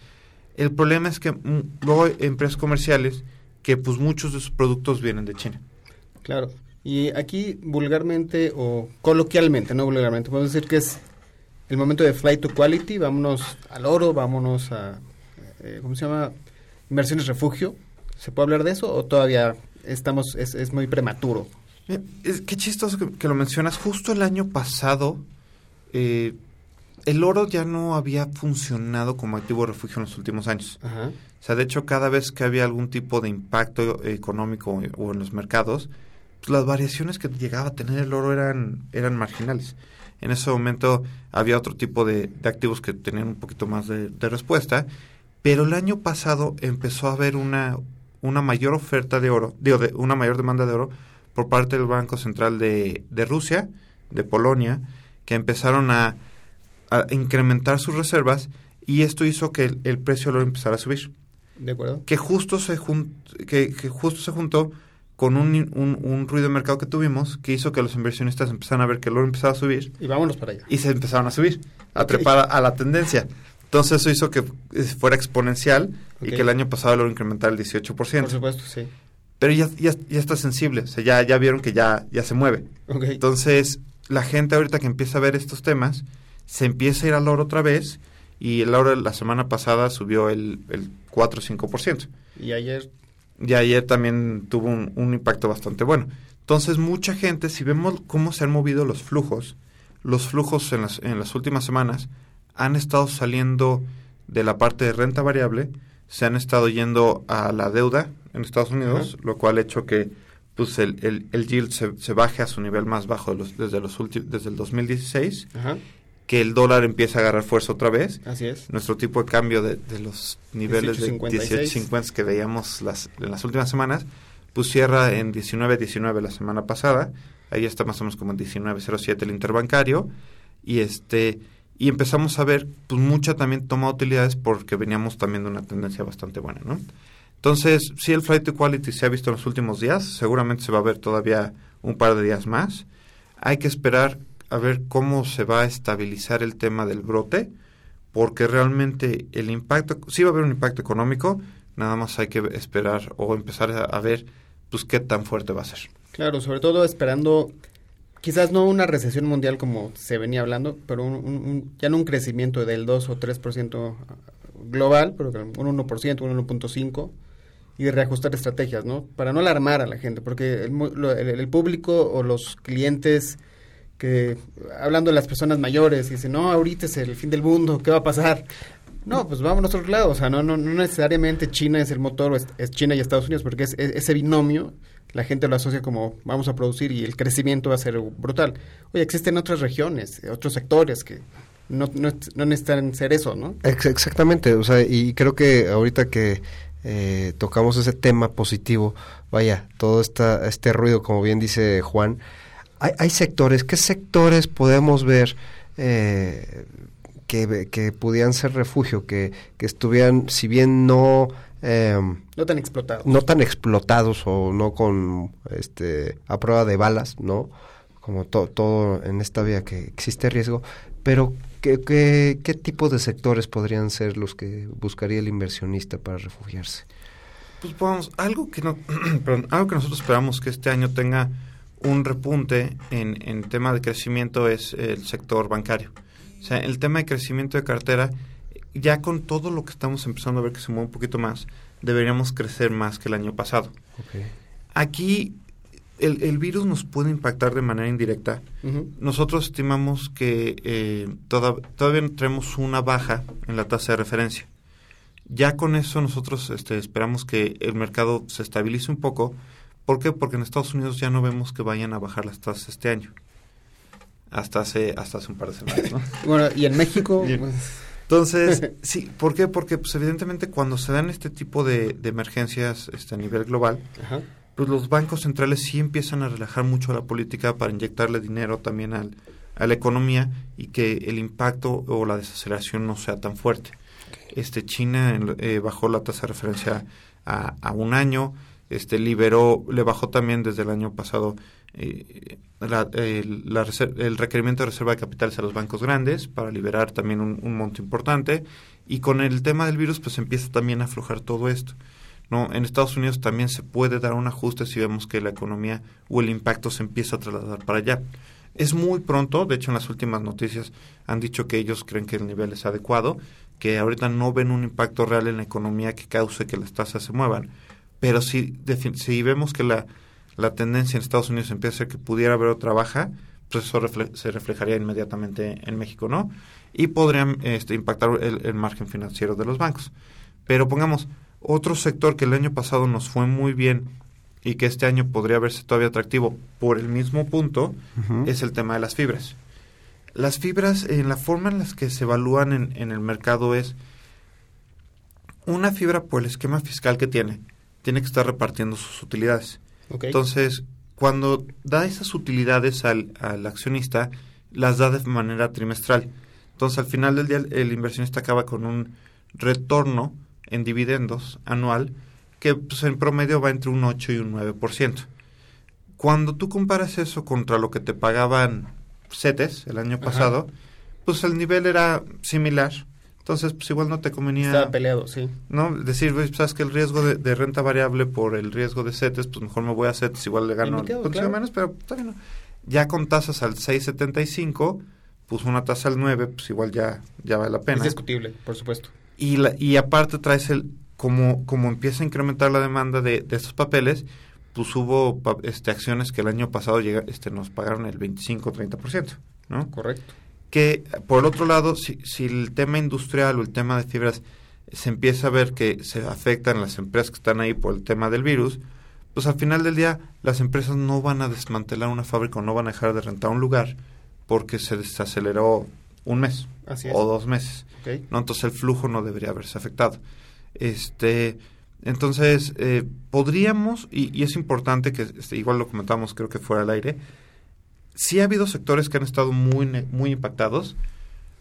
El problema es que luego hay empresas comerciales que pues muchos de sus productos vienen de China.
Claro. Y aquí vulgarmente o coloquialmente, no vulgarmente, podemos decir que es el momento de flight to quality, vámonos al oro, vámonos a, eh, ¿cómo se llama? Inversiones refugio. ¿Se puede hablar de eso o todavía estamos, es, es muy prematuro?
Es, qué chistoso que, que lo mencionas. Justo el año pasado, eh, el oro ya no había funcionado como activo refugio en los últimos años.
Ajá.
O sea, de hecho, cada vez que había algún tipo de impacto económico o en los mercados, pues las variaciones que llegaba a tener el oro eran, eran marginales. En ese momento había otro tipo de, de activos que tenían un poquito más de, de respuesta, pero el año pasado empezó a haber una, una mayor oferta de oro, digo, de, una mayor demanda de oro por parte del Banco Central de, de Rusia, de Polonia, que empezaron a, a incrementar sus reservas y esto hizo que el, el precio del oro empezara a subir
¿De acuerdo?
que justo se jun- que, que justo se juntó con un, un, un ruido de mercado que tuvimos que hizo que los inversionistas empezaran a ver que el oro empezaba a subir
Y vámonos para allá.
y se empezaron a subir, a trepar a la tendencia. Entonces eso hizo que fuera exponencial y que el año pasado el oro incrementara el 18%.
Por supuesto, sí.
Pero ya, ya, ya está sensible, o sea, ya, ya vieron que ya, ya se mueve. Entonces, la gente ahorita que empieza a ver estos temas, se empieza a ir al oro otra vez y el oro la semana pasada subió el, el 4 o 5%.
Y ayer,
Y ayer también tuvo un, un impacto bastante bueno. Entonces, mucha gente, si vemos cómo se han movido los flujos, los flujos en las, en las últimas semanas han estado saliendo de la parte de renta variable, se han estado yendo a la deuda en Estados Unidos, lo cual ha hecho que pues el, el, el yield se, se baje a su nivel más bajo de los- desde, los últimos desde el 2016,
Ajá.
que el dólar empieza a agarrar fuerza otra vez.
así es.
Nuestro tipo de cambio de, de los niveles de
18.56.
18.50 que veíamos las, en las últimas semanas, pues cierra en 19.19 la semana pasada. Ahí está más o menos como en 19.07 el interbancario. Y este y empezamos a ver pues mucha también toma de utilidades porque veníamos también de una tendencia bastante buena, ¿no? Entonces, si el flight to quality se ha visto en los últimos días, seguramente se va a ver todavía un par de días más. Hay que esperar a ver cómo se va a estabilizar el tema del brote, porque realmente el impacto, sí va a haber un impacto económico, nada más hay que esperar o empezar a ver pues qué tan fuerte va a ser.
Claro, sobre todo esperando, quizás no una recesión mundial como se venía hablando, pero un, ya no un crecimiento del 2 o 3% global, pero un 1%, un 1.5%, y reajustar estrategias, ¿no? Para no alarmar a la gente, porque el, el- público o los clientes que, hablando de las personas mayores, dicen, no, ahorita es el fin del mundo, ¿qué va a pasar? No, pues vamos a otro lado. O sea, no, no, no necesariamente China es el motor, o es, es China y Estados Unidos, porque es, es- ese binomio la gente lo asocia como vamos a producir y el crecimiento va a ser brutal. Oye, existen otras regiones, eh, otros sectores que no, no, no necesitan ser eso, ¿no?
Ex- exactamente, o sea, y creo que ahorita que eh, tocamos ese tema positivo, vaya, todo esta, este ruido, como bien dice Juan, hay, hay sectores, ¿qué sectores podemos ver eh, que, que pudieran ser refugio, que, que estuvieran, si bien no... em,
No tan explotados.
no tan explotados o no con este a prueba de balas, ¿no? Como to- todo en esta vía que existe riesgo, pero ¿qué, qué, qué tipo de sectores podrían ser los que buscaría el inversionista para refugiarse?
Pues vamos, algo que no, perdón, algo que nosotros esperamos que este año tenga un repunte en, en tema de crecimiento es el sector bancario. O sea, el tema de crecimiento de cartera, ya con todo lo que estamos empezando a ver que se mueve un poquito más, deberíamos crecer más que el año pasado. Aquí el, el virus nos puede impactar de manera indirecta. Nosotros estimamos que eh, toda- todavía tenemos una baja en la tasa de referencia. Ya con eso nosotros este, esperamos que el mercado se estabilice un poco. ¿Por qué? Porque en Estados Unidos ya no vemos que vayan a bajar las tasas este año. Hasta hace, hasta hace un par de semanas, ¿no?
Bueno, y en México, pues,
Entonces, sí, ¿por qué? Porque pues, evidentemente cuando se dan este tipo de, de emergencias este, a nivel global,
Ajá.
pues los bancos centrales sí empiezan a relajar mucho la política para inyectarle dinero también al, a la economía y que el impacto o la desaceleración no sea tan fuerte. Este China eh, bajó la tasa de referencia a, a un año, este liberó, le bajó también desde el año pasado eh, la- el, el requerimiento de reserva de capitales a los bancos grandes para liberar también un, un monto importante y con el tema del virus pues empieza también a aflojar todo esto. No, en Estados Unidos también se puede dar un ajuste si vemos que la economía o el impacto se empieza a trasladar para allá. Es muy pronto, de hecho en las últimas noticias han dicho que ellos creen que el nivel es adecuado, que ahorita no ven un impacto real en la economía que cause que las tasas se muevan, pero si, si vemos que la, la tendencia en Estados Unidos empieza a ser que pudiera haber otra baja, pues eso refle- se reflejaría inmediatamente en México, ¿no? Y podrían este, impactar el, el margen financiero de los bancos. Pero pongamos, otro sector que el año pasado nos fue muy bien y que este año podría verse todavía atractivo por el mismo punto es el tema de las fibras. Las fibras, en la forma en las que se evalúan en, en el mercado es una fibra por el esquema fiscal que tiene, tiene que estar repartiendo sus utilidades. Entonces, cuando da esas utilidades al, al accionista, las da de manera trimestral. Entonces, al final del día, el, el inversionista acaba con un retorno en dividendos anual que pues, en promedio va entre un 8 y un 9%. Cuando tú comparas eso contra lo que te pagaban CETES el año
Ajá.
pasado, pues el nivel era similar. Entonces, pues igual no te convenía...
Estaba peleado, sí.
¿no? Decir, "Oye, sabes que el riesgo de, de renta variable por el riesgo de CETES, pues mejor me voy a CETES, igual le gano
Limitado, claro.
menos, pero bien. ¿no? Ya con tasas al 6.75, pues una tasa al 9, pues igual ya, ya vale la pena.
Es discutible, por supuesto.
Y, la, y aparte traes el, como, como empieza a incrementar la demanda de, de estos papeles, pues hubo este, acciones que el año pasado llega, este, nos pagaron el 25-30%, ¿no?
Correcto.
Que por otro lado, si, si el tema industrial o el tema de fibras se empieza a ver que se afectan las empresas que están ahí por el tema del virus, pues al final del día las empresas no van a desmantelar una fábrica o no van a dejar de rentar un lugar porque se desaceleró un mes
Así
o dos meses. ¿no? Entonces el flujo no debería haberse afectado. Este, entonces, eh, podríamos, y, y es importante que este, igual lo comentamos, creo que fuera al aire, sí ha habido sectores que han estado muy, muy impactados,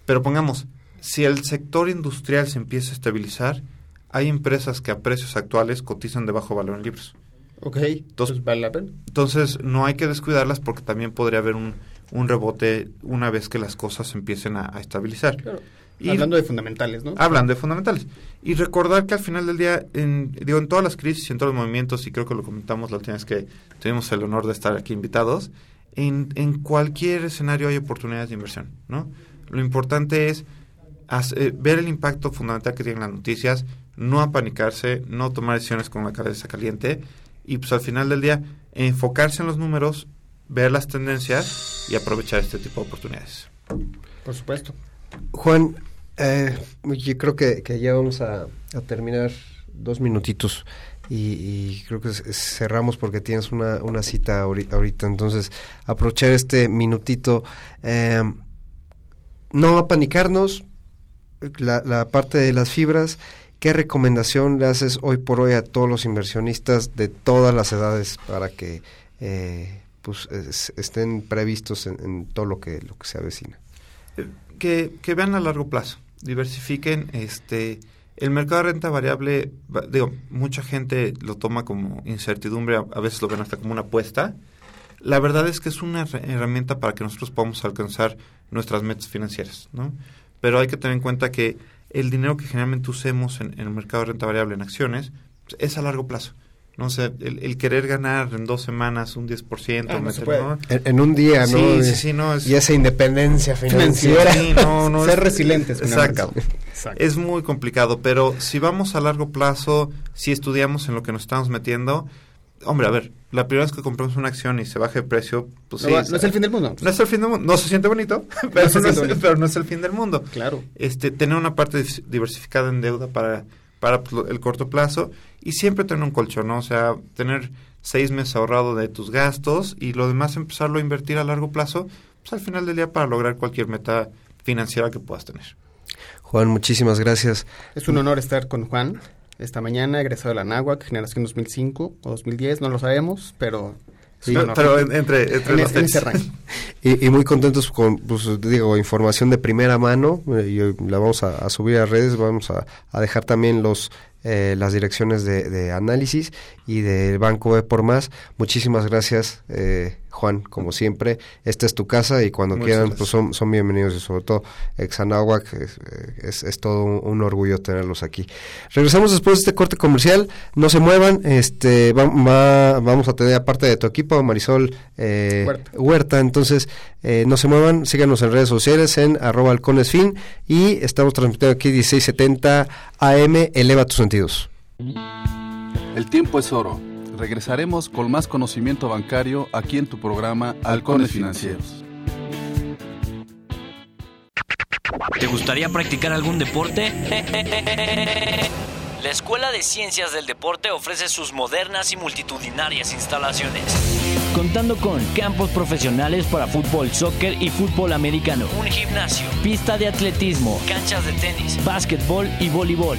pero pongamos, si el sector industrial se empieza a estabilizar, hay empresas que a precios actuales cotizan de bajo valor en libros.
Ok, entonces vale la pena.
Entonces, no hay que descuidarlas porque también podría haber un, un rebote una vez que las cosas empiecen a, a estabilizar.
Claro.
Y-
Hablando de fundamentales, ¿no?
Hablando de fundamentales. Y recordar que al final del día, en, digo, en todas las crisis y en todos los movimientos, y creo que lo comentamos la última vez que tuvimos el honor de estar aquí invitados, en, en cualquier escenario hay oportunidades de inversión, ¿no? Lo importante es eh, ver el impacto fundamental que tienen las noticias, no apanicarse, no tomar decisiones con la cabeza caliente, y pues al final del día, enfocarse en los números, ver las tendencias y aprovechar este tipo de oportunidades.
Por supuesto.
Juan, Eh, yo creo que, que ya vamos a, a terminar dos minutitos y, y creo que cerramos porque tienes una, una cita ahori- ahorita. Entonces, aprovechar este minutito. eh, no apanicarnos, la, la parte de las fibras. ¿Qué recomendación le haces hoy por hoy a todos los inversionistas de todas las edades para que eh, pues, es- estén previstos en, en todo lo que, lo que se avecina?
que, que vean a largo plazo, diversifiquen, este, el mercado de renta variable, va- digo, mucha gente lo toma como incertidumbre, a, veces lo ven hasta como una apuesta. La verdad es que es una herra- herramienta para que nosotros podamos alcanzar nuestras metas financieras, ¿no? Pero hay que tener en cuenta que el dinero que generalmente usemos en, en el mercado de renta variable en acciones pues, es a largo plazo. No sé, el, el querer ganar en dos semanas un 10%,
Ah, no
meter-. ¿no?
En, en un día, ¿no?
Sí, sí, sí, no, es-
Y esa independencia financiera.
Sí, no, no,
Ser
es-
resilientes el
Exacto. Es muy complicado, pero si vamos a largo plazo, si estudiamos en lo que nos estamos metiendo, hombre, a ver, la primera vez que compramos una acción y se baja de precio, pues
No
sí.
va- no es el fin del mundo.
No es el fin del mundo. No se siente bonito, pero, no, es,
siente bonito.
pero no es el fin del mundo.
Claro.
Este, tener una parte diversificada en deuda para, para pues, el corto plazo y siempre tener un colchón, ¿no? O sea, tener seis meses ahorrado de tus gastos y lo demás empezarlo a invertir a largo plazo, pues al final del día para lograr cualquier meta financiera que puedas tener.
Juan, muchísimas gracias.
Es un honor estar con Juan esta mañana, egresado de la NAWAC, generación 2005 o 2010, no lo sabemos, pero...
pero en- entre- entre
en,
los
en ese
tres.
rango.
Y, y muy contentos con, pues, digo, información de primera mano. eh, y la vamos a, a subir a redes. Vamos a, a dejar también los eh, las direcciones de, de análisis y del Banco B por Más. Muchísimas gracias, eh, Juan, como siempre. Esta es tu casa y cuando
Muchas
quieran, pues son, son bienvenidos y sobre todo Exanahuac, es, eh, es, es todo un, un orgullo tenerlos aquí. Regresamos después de este corte comercial, no se muevan, este va- va- vamos a tener aparte de tu equipo, Marisol eh,
Huerta.
Huerta, entonces eh, no se muevan, síganos en redes sociales en arroba halconesfin y estamos transmitiendo aquí 1670 AM, eleva tus sentidos.
El tiempo es oro. Regresaremos con más conocimiento bancario aquí en tu programa Halcones Financieros.
¿Te gustaría practicar algún deporte? La Escuela de Ciencias del Deporte ofrece sus modernas y multitudinarias instalaciones. Contando con campos profesionales para fútbol, soccer y fútbol americano, un gimnasio, pista de atletismo, canchas de tenis, básquetbol y voleibol,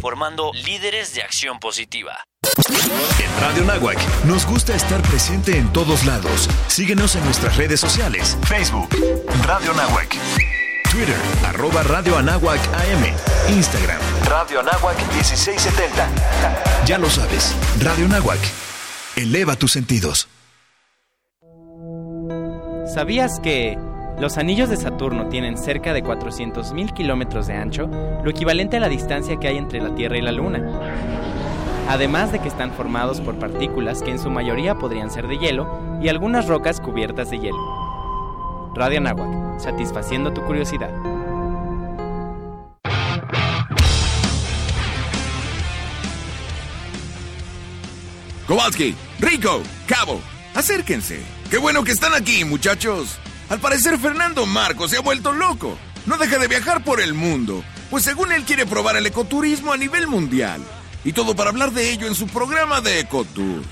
formando líderes de acción positiva.
En Radio Nahuac nos gusta estar presente en todos lados. Síguenos en nuestras redes sociales. Facebook, Radio Nahuac. Twitter, arroba Radio Anáhuac AM. Instagram, Radio Anáhuac 1670. Ya lo sabes, Radio Nahuac. Eleva tus sentidos.
¿Sabías que los anillos de Saturno tienen cerca de 400.000 kilómetros de ancho, lo equivalente a la distancia que hay entre la Tierra y la Luna? Además de que están formados por partículas que en su mayoría podrían ser de hielo y algunas rocas cubiertas de hielo. Radio Anáhuac, satisfaciendo tu curiosidad.
Kowalski, Rico, Cabo, acérquense. Qué bueno que están aquí, muchachos. Al parecer Fernando Marcos se ha vuelto loco. No deja de viajar por el mundo, pues según él quiere probar el ecoturismo a nivel mundial. Y todo para hablar de ello en su programa de Ecotour.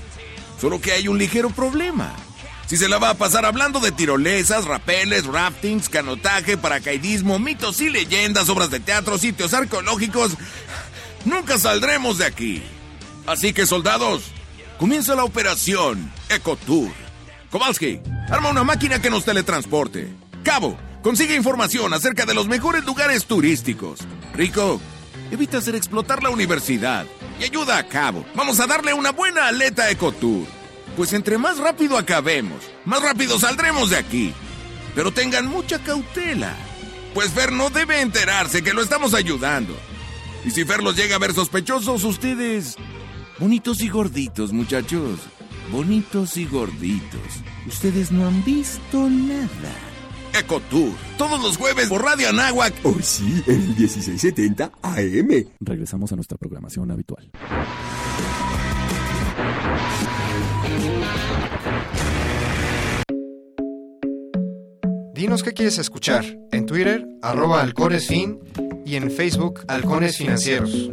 Solo que hay un ligero problema. Si se la va a pasar hablando de tirolesas, rapeles, raftings, canotaje, paracaidismo, mitos y leyendas, obras de teatro, sitios arqueológicos, nunca saldremos de aquí. Así que, soldados, comienza la operación Ecotour. Kowalski, arma una máquina que nos teletransporte. Cabo, consigue información acerca de los mejores lugares turísticos. Rico, evita hacer explotar la universidad. Y ayuda a Cabo. Vamos a darle una buena aleta a Ecotour. Pues entre más rápido acabemos, más rápido saldremos de aquí. Pero tengan mucha cautela. Pues Fer no debe enterarse que lo estamos ayudando. Y si Fer los llega a ver sospechosos, ustedes... Bonitos y gorditos, muchachos. Bonitos y gorditos.
Ustedes no han visto nada.
Ecotour, todos los jueves por Radio Anáhuac.
Oh, sí, en el 1670 AM. Regresamos a nuestra programación habitual.
Dinos qué quieres escuchar. En Twitter, arroba halconesfin y en Facebook, Halcones Financieros.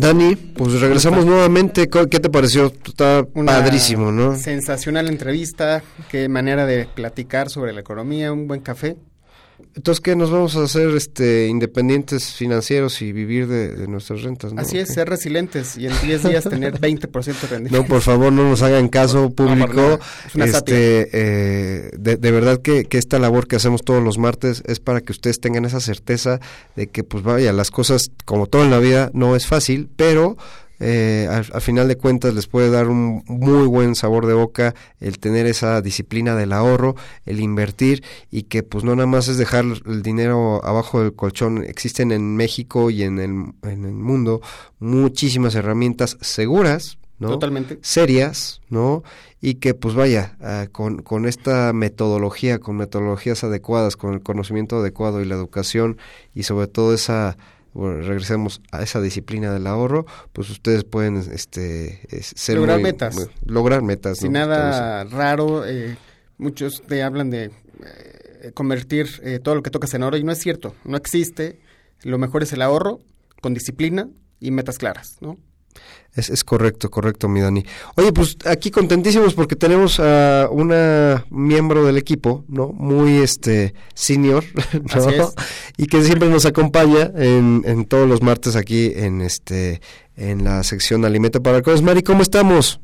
Dani, pues regresamos nuevamente. ¿Qué te pareció? Está padrísimo, ¿no?
Sensacional entrevista, qué manera de platicar sobre la economía, un buen café.
Entonces, ¿qué nos vamos a hacer este independientes financieros y vivir de, nuestras rentas?
Así es, ser resilientes y en 10 días tener 20% de rendimiento.
No, por favor, no nos hagan caso público. este, eh, de, verdad que, que, esta labor que hacemos todos los martes es para que ustedes tengan esa certeza de que, pues vaya, las cosas, como todo en la vida, no es fácil, pero eh, a, final de cuentas les puede dar un muy buen sabor de boca el tener esa disciplina del ahorro, el invertir y que pues no nada más es dejar el dinero abajo del colchón. Existen en México y en el, en el mundo muchísimas herramientas seguras, ¿no?
Totalmente.
Serias, ¿no? Y que pues vaya, ah, con, con esta metodología, con metodologías adecuadas, con el conocimiento adecuado y la educación y sobre todo esa bueno, regresemos a esa disciplina del ahorro, pues ustedes pueden este, ser
lograr metas.
lograr metas.
Sin nada raro, eh, muchos te hablan de eh, convertir eh, todo lo que tocas en oro y no es cierto, no existe. Lo mejor es el ahorro con disciplina y metas claras, ¿no?
Es, es correcto, correcto, mi Dani. Oye, pues aquí contentísimos porque tenemos a una miembro del equipo, ¿no? Muy este senior, ¿no? Y que siempre nos acompaña en, en todos los martes aquí en este en la sección Alimento para Cosas. Mari, ¿cómo estamos?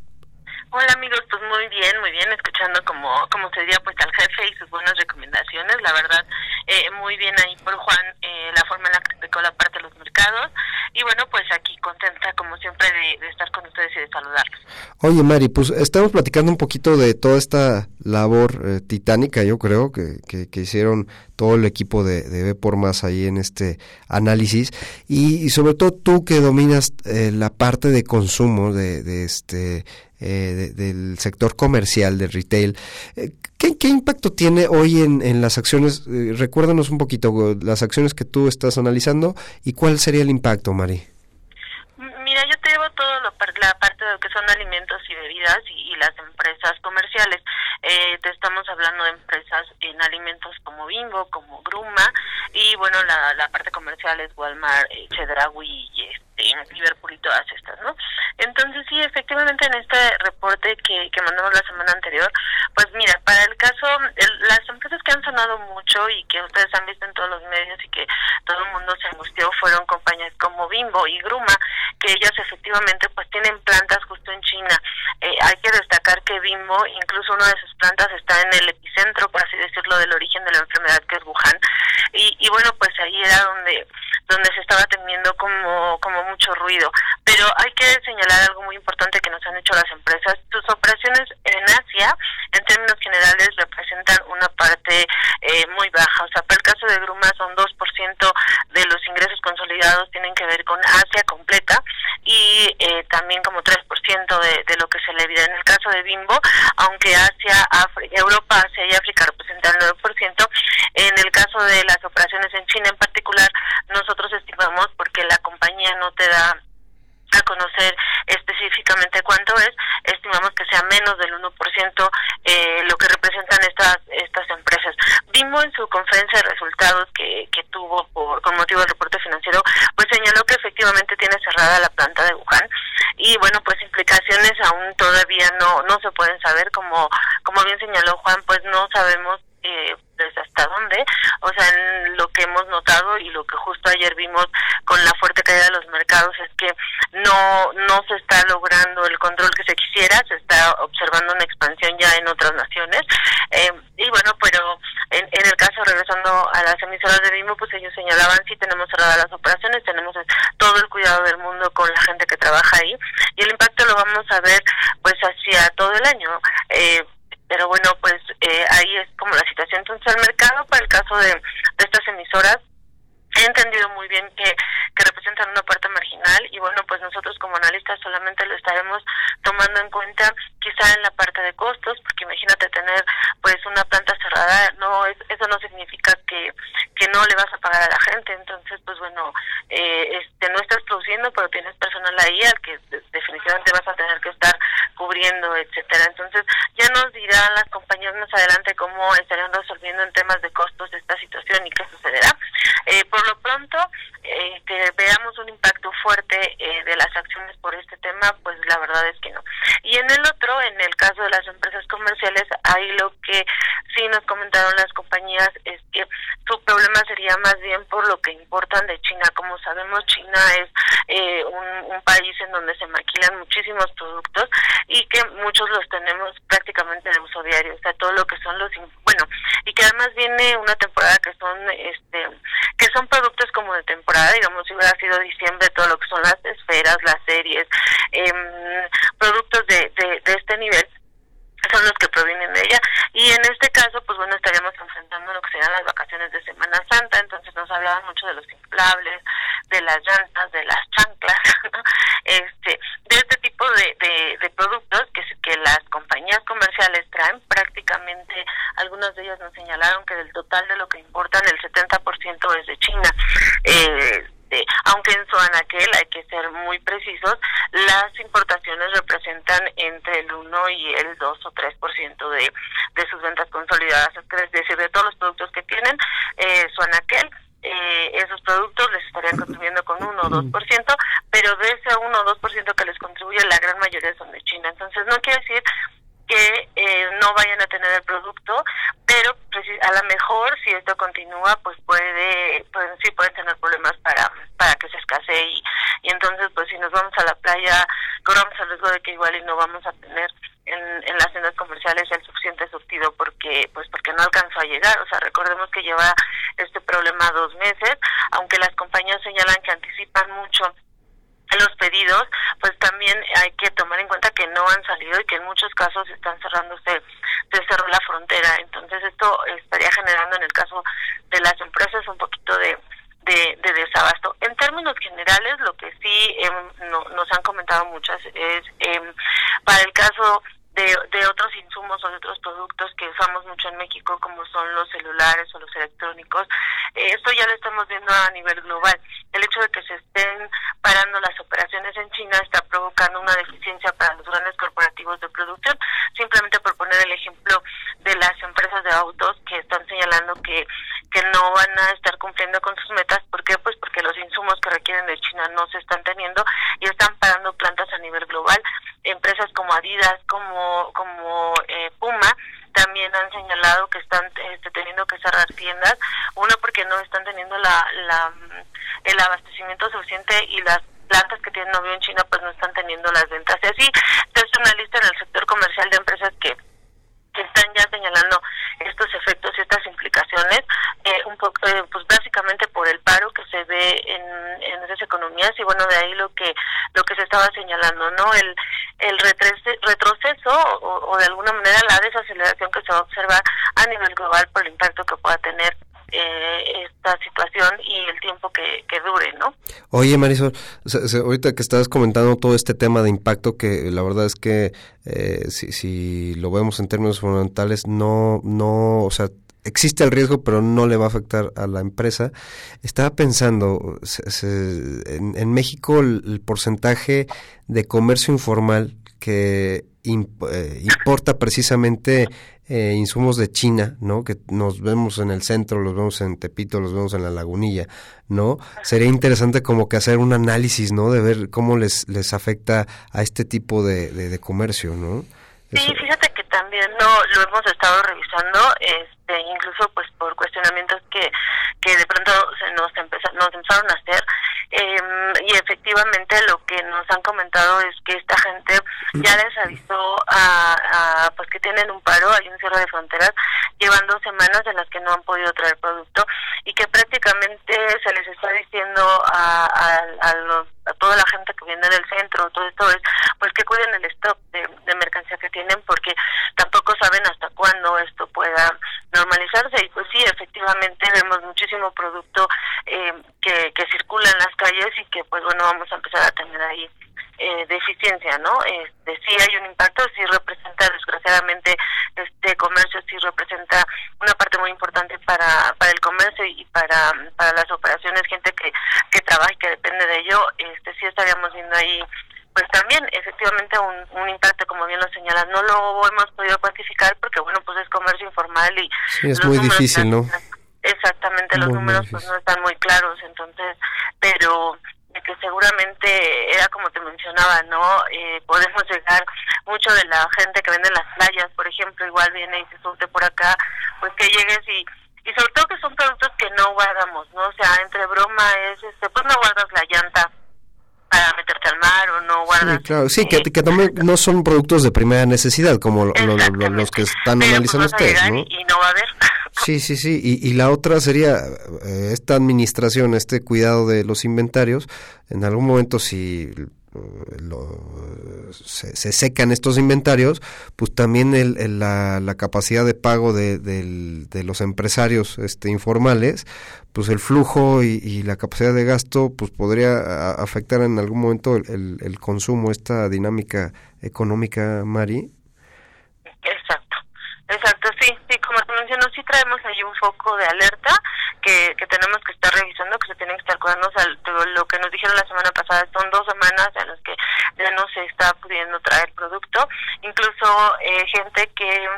Hola amigos, pues muy bien, muy bien, escuchando como, como se diría pues al jefe y sus buenas recomendaciones, la verdad, eh, muy bien ahí por Juan, eh, la forma en la que explicó la parte de los mercados, y bueno, pues aquí contenta como siempre de, estar con ustedes y de saludarlos.
Oye Mari, pues estamos platicando un poquito de toda esta labor eh, titánica, yo creo, que, que, hicieron todo el equipo de, de B por Más ahí en este análisis, y, sobre todo tú que dominas la parte de consumo de, de este eh, del sector comercial, del retail. Eh, ¿qué, ¿qué, impacto tiene hoy en, en las acciones? Eh, recuérdanos un poquito las acciones que tú estás analizando y cuál sería el impacto, Mari.
Mira, yo te llevo todo lo, la parte de lo que son alimentos y bebidas y, las empresas comerciales. Eh, te estamos hablando de empresas en alimentos como Bimbo, como Gruma y bueno, la, la parte comercial es Walmart, eh, este, Liverpool y todas estas, ¿no? Entonces sí, efectivamente en este reporte que, que mandamos la semana anterior, pues mira, para el caso, han mucho y que ustedes han visto en todos los medios y que todo el mundo se angustió fueron compañías como Bimbo y Gruma, que ellas efectivamente pues tienen plantas justo en China. Eh, hay que destacar que Bimbo, incluso una de sus plantas está en el epicentro, por así decirlo, del origen de la enfermedad que es Wuhan. Y, y bueno, pues ahí era donde donde se estaba teniendo como, como mucho ruido. Pero hay que señalar algo muy importante que nos han hecho las empresas. Sus operaciones en Asia, en términos generales, representan una parte eh, muy baja. O sea, para el caso de Gruma son 2% de los ingresos consolidados tienen que ver con Asia completa y eh, también como 3% de, de lo que se le vive en el caso de Bimbo, aunque Asia, Europa, Asia y África representan el 9%, en el caso de las operaciones en China en particular, nosotros estimamos, porque la compañía no te da a conocer específicamente cuánto es, estimamos que sea menos del 1% eh, lo que representan estas estas empresas. Vimos en su conferencia de resultados que, que tuvo por con motivo del reporte financiero, pues señaló que efectivamente tiene cerrada la planta de Wuhan y bueno, pues implicaciones aún todavía no no se pueden saber como como bien señaló Juan, pues no sabemos eh, desde hasta dónde, o sea, lo que hemos notado y lo que justo ayer vimos con la fuerte caída de los mercados es que no no se está logrando el control que se quisiera, se está observando una expansión ya en otras naciones eh, y bueno, pero en, en, el caso regresando a las emisoras de Bimbo, pues ellos señalaban sí tenemos cerradas las operaciones, tenemos todo el cuidado del mundo con la gente que trabaja ahí y el impacto lo vamos a ver pues hacia todo el año. Eh, pero bueno, pues eh, ahí es como la situación. Entonces, el mercado para el caso de, estas emisoras he entendido muy bien que, que representan una parte marginal y bueno, pues nosotros como analistas solamente lo estaremos tomando en cuenta quizá en la parte de costos, porque imagínate tener pues una planta cerrada, no es, eso no significa que, que no le vas a pagar a la gente, entonces pues bueno, eh, este no estás produciendo, pero tienes personal ahí al que definitivamente vas a tener que estar cubriendo, etcétera. Entonces, ya nos dirán las compañías más adelante cómo estarían resolviendo en temas de costos esta situación y qué sucederá. Eh, por lo pronto, eh, que veamos un impacto fuerte eh, de las acciones por este tema, pues la verdad es que no. Y en el otro, en el caso de las empresas comerciales, ahí lo que sí nos comentaron las compañías es que su problema sería más bien por lo que importan de China. Como sabemos, China es eh, un, un país en donde se maquilan muchísimos productos y que muchos los tenemos prácticamente de uso diario, o sea, todo lo que son los, bueno, y que además viene una temporada que son, este, que son productos como de temporada, digamos, si hubiera sido diciembre, todo lo que son las esferas, las series, eh, productos de, de, de este nivel son los que provienen de ella y en este caso pues bueno estaríamos enfrentando lo que serían las vacaciones de Semana Santa entonces nos hablaban mucho de los inflables de las llantas de las chanclas este de este tipo de, de, de productos que que las compañías comerciales traen. Prácticamente algunas de ellas nos señalaron que del total de lo que importan el 70% es de China. Eh, este, aunque en su anaquel hay que ser muy precisos, las importaciones representan entre el 1 y el 2 o 3% de, de sus ventas consolidadas, es decir, de todos los productos que tienen, eh, su anaquel eh, esos productos les estarían contribuyendo con 1 o 2%, pero de ese 1 o 2% que les contribuye, la gran mayoría son de China. Entonces, no quiere decir que eh, no vayan a tener el producto, pero a lo mejor si esto continúa, pues puede, pues sí pueden tener problemas para para que se escasee y, y entonces pues si nos vamos a la playa corramos el riesgo de que igual y vamos a tener en, en las tiendas comerciales el suficiente surtido porque pues porque no alcanzó a llegar. O sea recordemos que lleva este problema dos meses aunque las compañías señalan que anticipan mucho los pedidos, pues también hay que tomar en cuenta que no han salido y que en muchos casos están cerrándose, se cerró la frontera. Entonces esto estaría generando en el caso de las empresas un poquito de, de, de desabasto. En términos generales, lo que sí em, no, nos han comentado muchas es eh, para el caso de, de otros insumos o de otros productos que usamos mucho en México, como son los celulares o los electrónicos. Eh, esto ya lo estamos viendo a nivel global. El hecho de que se estén parando las operaciones en China está provocando una deficiencia para los grandes corporativos de producción. Simplemente por poner el ejemplo de las empresas de autos que están señalando que, que no van a estar cumpliendo con sus metas. ¿Por qué? Pues porque los insumos que requieren de China no se están teniendo y están parando plantas a nivel global. Empresas como Adidas, como como, eh, Puma también han señalado que están este, teniendo que cerrar tiendas, uno porque no están teniendo la, la el abastecimiento suficiente y las plantas que tienen novio en China pues no están teniendo las ventas. Y así, es una lista en el sector comercial de empresas que que están ya señalando estos efectos y estas implicaciones, eh, un poco, eh, pues básicamente por el paro que se ve en, en esas economías y bueno de ahí lo que lo que se estaba señalando, no el el retroceso o, o de alguna manera la desaceleración que se va a observar a nivel global por el impacto que pueda tener eh, esta situación y el tiempo que, dure, ¿no?
Oye, Marisol, ahorita que estás comentando todo este tema de impacto, que la verdad es que eh, si, si lo vemos en términos fundamentales, no, no, o sea, existe el riesgo, pero no le va a afectar a la empresa. Estaba pensando, en, en, México el, porcentaje de comercio informal que eh, importa precisamente eh, insumos de China, ¿no? Que nos vemos en el centro, los vemos en Tepito, los vemos en la Lagunilla, ¿no? Sería interesante como que hacer un análisis, ¿no? De ver cómo les les afecta a este tipo de, de, comercio, ¿no?
Sí, fíjate que también no lo hemos estado revisando, este, incluso pues por cuestionamientos que, que de pronto se nos, nos empezaron a hacer eh, y efectivamente lo que nos han comentado es que esta gente ya les avisó a, pues que tienen un paro, hay un cierre de fronteras, llevan dos semanas en las que no han podido traer producto y que prácticamente se les está diciendo a, a, a, toda la gente que viene del centro, todo esto es pues que cuiden el stock de, de mercancía que tienen porque tampoco saben hasta cuándo esto pueda normalizarse. Y pues sí, efectivamente vemos muchísimo producto eh, calles y que pues bueno vamos a empezar a tener ahí eh, deficiencia, ¿no? Este, sí hay un impacto, sí representa desgraciadamente este comercio, sí representa una parte muy importante para, para el comercio y para, para las operaciones, gente que, que trabaja y que depende de ello, este sí estaríamos viendo ahí pues también efectivamente un, un impacto como bien lo señalas. No lo hemos podido cuantificar porque bueno pues es comercio informal y
sí, es muy difícil no
exactamente los números pues no están muy claros entonces pero que seguramente era como te mencionaba, ¿no? Eh, podemos llegar, mucho de la gente que vende en las playas, por ejemplo, igual viene y se surte por acá, pues que llegues y y sobre todo que son productos que no guardamos, ¿no? O sea, entre broma es, este, pues no guardas la llanta para meterte al mar o no guardas...
Sí, claro, sí, que, que también no son productos de primera necesidad como lo, lo, lo, los que están
Pero,
analizando
pues, vas a
ustedes, ¿no?
Y, y no va a haber.
Sí, sí, sí. Y, y la otra sería eh, esta administración, este cuidado de los inventarios. En algún momento, si eh, lo- se, se secan estos inventarios, pues también el, la, capacidad de pago de, los empresarios este, informales, pues el flujo y, la capacidad de gasto, pues podría afectar en algún momento el, el- el consumo, esta dinámica económica, Mari.
Exacto, exacto, sí, sí, como te menciono, sí traemos ahí un foco de alerta que, que tenemos que estar revisando, que se tienen que estar cuidando, lo, que nos dijeron la semana pasada son dos semanas en las que ya no se está pudiendo traer producto, incluso eh, gente que,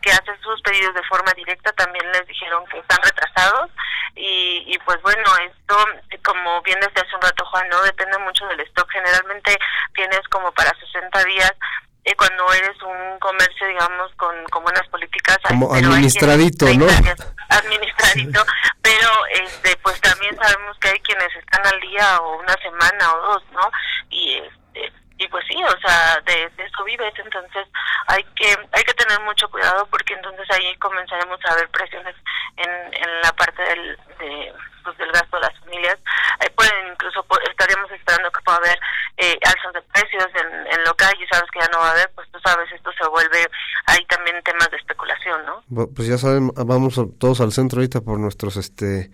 que hace sus pedidos de forma directa también les dijeron que están retrasados. Y, y pues bueno, esto, como bien desde hace un rato Juan, no depende mucho del stock, generalmente tienes como para 60 días eh, cuando eres un comercio, digamos, con, con buenas políticas.
Como administradito,
quienes-
¿no?
30 días administradito, pero este pues también sabemos que hay quienes están al día o una semana o dos, ¿no? Y este y pues sí, o sea, de, de eso vives, entonces hay que hay que tener mucho cuidado porque entonces ahí comenzaremos a ver presiones en, en la parte del de, pues, del gasto de las familias. Ahí pueden incluso estaríamos esperando que pueda haber eh, alzas de precios en, en local y sabes que ya no va a haber, pues tú sabes, esto se vuelve ahí también temas de especulación, ¿no?
Pues ya saben, vamos todos al centro ahorita por nuestros, este,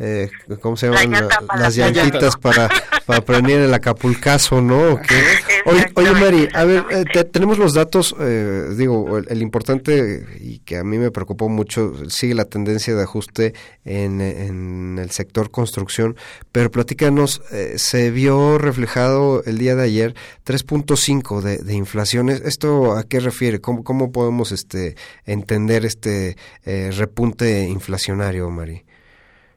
eh, ¿cómo se llaman?
La llanta para
Las
la
llantitas para, para prevenir el acapulcazo, ¿no? Oye, oye, Mari, a ver, eh, te- tenemos los datos, eh, digo, el, el importante y que a mí me preocupó mucho, sigue la tendencia de ajuste en, en el sector construcción, pero platícanos, eh, se vio reflejado el día de ayer 3.5 de, de inflación. ¿Es- ¿Esto a qué refiere? ¿Cómo, cómo podemos este, entender este eh, repunte inflacionario, Mari?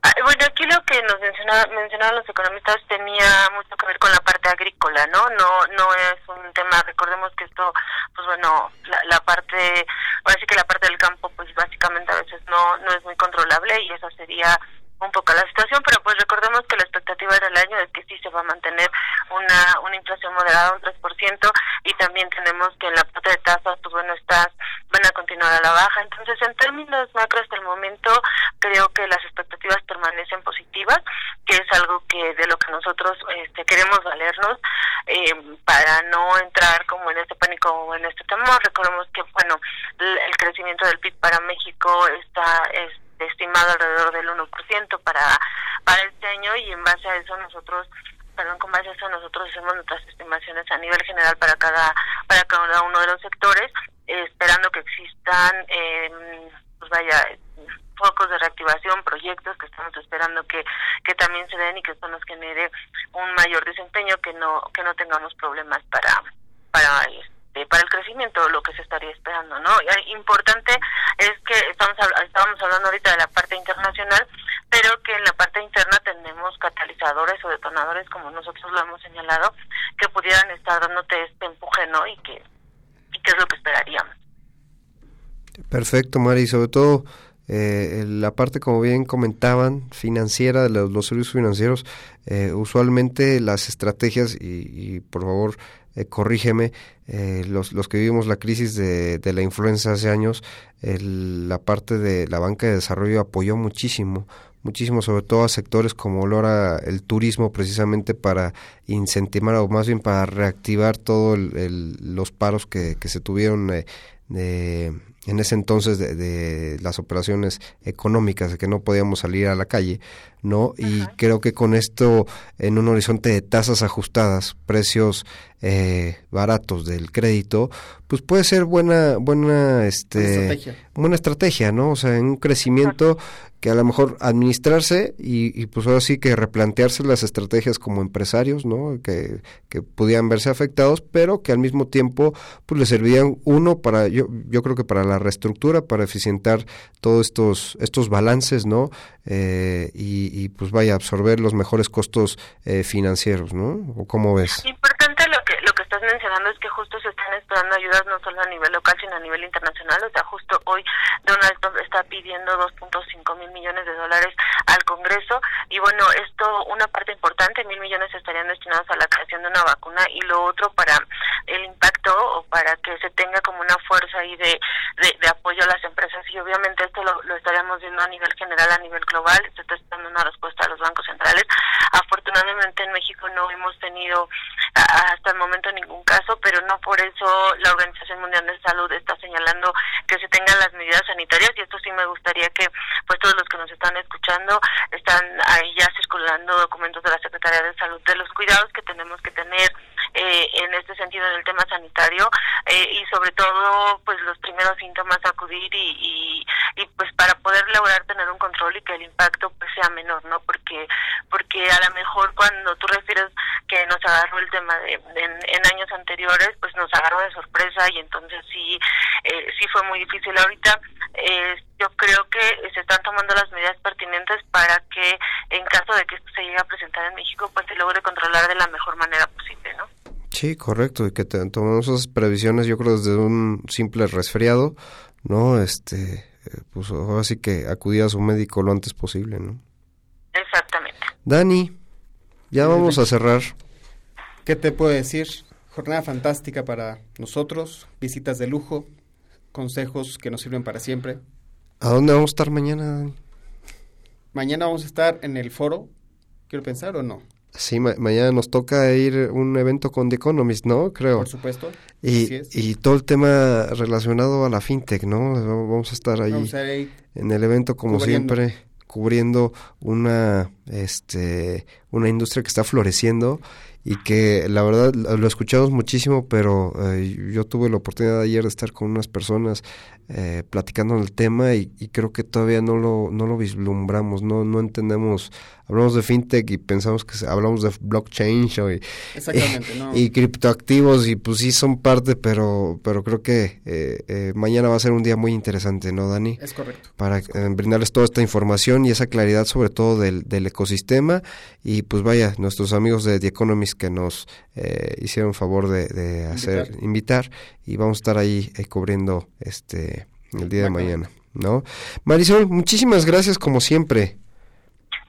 Ah, Bueno, aquí lo que nos menciona- mencionaban los economistas tenía mucho que ver con la parte agrícola, ¿no? No no es un tema, recordemos que esto, pues bueno, la, la parte, ahora sí que la parte del campo, pues básicamente a veces no no es muy controlable y esa sería un poco la situación, pero pues recordemos que la expectativa del año es que sí se va a mantener una, una inflación moderada, un 3%, y también tenemos que en la parte de tasas, pues bueno, estas van a continuar a la baja. Entonces, en términos macro hasta el momento, creo que las expectativas permanecen positivas, que es algo que de lo que nosotros este, queremos valernos eh, para no entrar como en este pánico o en este temor. Recordemos que, bueno, el, crecimiento del PIB para México está... Es, estimado alrededor del 1% para para este año y en base a eso nosotros perdón con base a eso nosotros hacemos nuestras estimaciones a nivel general para cada para cada uno de los sectores eh, esperando que existan eh, pues vaya focos de reactivación, proyectos que estamos esperando que, que también se den y que esto nos genere un mayor desempeño, que no que no tengamos problemas para para este, para el crecimiento, lo que se estaría esperando, ¿no? Y, importante es que estamos estábamos hablando ahorita de la parte internacional, pero que en la parte interna tenemos catalizadores o detonadores, como nosotros lo hemos señalado, que pudieran estar dándote este empuje, ¿no? Y que y que es lo que esperaríamos.
Perfecto, Mari, sobre todo eh, la parte, como bien comentaban, financiera, de los, los servicios financieros, eh, usualmente las estrategias, y, y por favor eh, corrígeme, eh, los, los que vivimos la crisis de, de la influenza hace años, el- la parte de la banca de desarrollo apoyó muchísimo, muchísimo, sobre todo a sectores como lo era el turismo, precisamente para incentivar o más bien para reactivar todos los paros que, que se tuvieron eh, en ese entonces de, de, las operaciones económicas, de que no podíamos salir a la calle, ¿no? Y creo que con esto, en un horizonte de tasas ajustadas, precios eh, baratos del crédito, pues puede ser buena, buena, este, estrategia. buena estrategia, ¿no? O sea, en un crecimiento que a lo mejor administrarse y, y, pues ahora sí que replantearse las estrategias como empresarios, ¿no? Que, que pudieran verse afectados, pero que al mismo tiempo pues le servirían uno para, yo, yo creo que para la reestructura, para eficientar todos estos, estos balances, ¿no? Eh, y, y, pues vaya a absorber los mejores costos eh, financieros, ¿no? ¿O cómo ves?
Estás mencionando es que justo se están esperando ayudas no solo a nivel local sino a nivel internacional, o sea, justo hoy Donald Trump está pidiendo 2.5 mil millones de dólares al Congreso. Y bueno, esto una parte importante, mil millones estarían destinados a la creación de una vacuna. Y lo otro para el impacto o para que se tenga como una fuerza ahí de, de, apoyo a las empresas. Y obviamente esto lo, lo estaríamos viendo a nivel general, a nivel global, se está esperando una respuesta a los bancos centrales. Afortunadamente en México no hemos tenido hasta el momento ningún caso, pero no por eso la Organización Mundial de Salud está señalando que se tengan las medidas sanitarias y esto sí me gustaría que pues todos los que nos están escuchando están ahí ya circulando documentos de la Secretaría de Salud de los cuidados que tenemos que tener eh, en este sentido en el tema sanitario eh, y sobre todo pues los primeros síntomas acudir y, y, y, pues para poder lograr tener un control y que el impacto pues sea menor no porque porque a lo mejor cuando tú refieres que nos agarró el tema de, en, años anteriores pues nos agarró de sorpresa y entonces sí eh, sí fue muy difícil. Ahorita eh, yo creo que se están tomando las medidas pertinentes para que en caso de que esto se llegue a presentar en México pues se logre controlar de la mejor manera posible no
Sí, correcto, y que te, tomemos esas previsiones, yo creo, desde un simple resfriado, ¿no? Este, pues ahora sí que acudir a su médico lo antes posible, ¿no?
Exactamente.
Dani, ya vamos a cerrar.
¿Qué te puedo decir? Jornada fantástica para nosotros, visitas de lujo, consejos que nos sirven para siempre.
¿A dónde vamos a estar mañana, Dani?
Mañana vamos a estar en el foro, quiero pensar o no.
Sí, ma mañana nos toca ir a un evento con The Economist, ¿no? Creo.
Por supuesto.
Y, y todo el tema relacionado a la fintech, ¿no? Vamos a estar ahí,
Vamos a ir
en el evento como
cubriendo.
siempre cubriendo una este una industria que está floreciendo y que la verdad lo escuchamos muchísimo, pero eh, yo tuve la oportunidad ayer de estar con unas personas eh, platicando el tema y, y, creo que todavía no lo, no lo vislumbramos, no, no entendemos, hablamos de fintech y pensamos que hablamos de blockchain o y,
no.
y criptoactivos y pues sí son parte, pero, pero creo que eh, eh, mañana va a ser un día muy interesante, ¿no, Dani?
Es correcto.
Para eh, brindarles toda esta información y esa claridad sobre todo del, del ecosistema y pues vaya, nuestros amigos de The Economist que nos eh, hicieron favor de, de hacer, invitar. invitar. y vamos a estar ahí eh, cubriendo este el día de mañana, ¿no? Marisol, muchísimas gracias como siempre.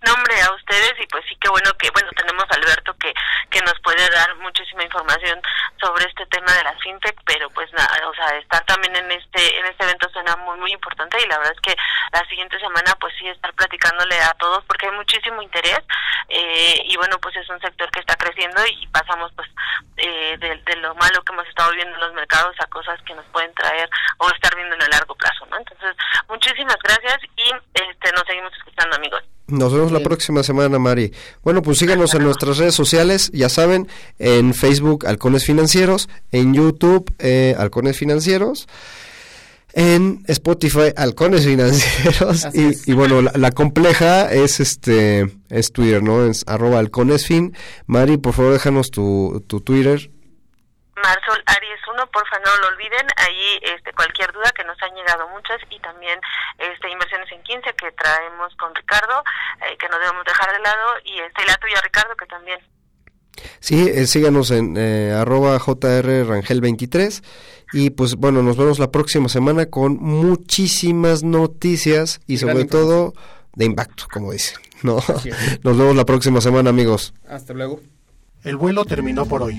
No, hombre, a ustedes y pues sí que bueno que, bueno, tenemos a Alberto que, nos puede dar muchísima información sobre este tema de la fintech, pero pues nada, o sea, estar también en este, en este evento suena muy, muy importante y la verdad es que la siguiente semana pues sí estar platicándole a todos porque hay muchísimo interés eh, y bueno, pues es un sector que está creciendo y pasamos pues eh, de, de lo malo que hemos estado viendo en los mercados a cosas que nos pueden traer o estar viendo en el largo plazo, ¿no? Entonces, muchísimas gracias y este nos seguimos escuchando, amigos.
Nos vemos la próxima semana, Mari. Bueno, pues síganos en nuestras redes sociales, ya saben, en Facebook Halcones Financieros, en YouTube eh, Halcones Financieros, en Spotify Halcones Financieros y, y, bueno, la, la, compleja es este es Twitter, ¿no? Es arroba halconesfin. Mari, por favor, déjanos tu, tu Twitter.
Marsol Aries 1, porfa no lo olviden, ahí este, cualquier duda que nos han llegado muchas y también este, inversiones en 15 que traemos con Ricardo, eh, que no debemos dejar de lado y este, la tuya Ricardo que también.
Sí, eh, síganos en eh, arroba jrrangel23 y pues bueno, nos vemos la próxima semana con muchísimas noticias y sobre todo de impacto, como dicen. ¿no? Nos vemos la próxima semana amigos.
Hasta luego.
El vuelo terminó por hoy.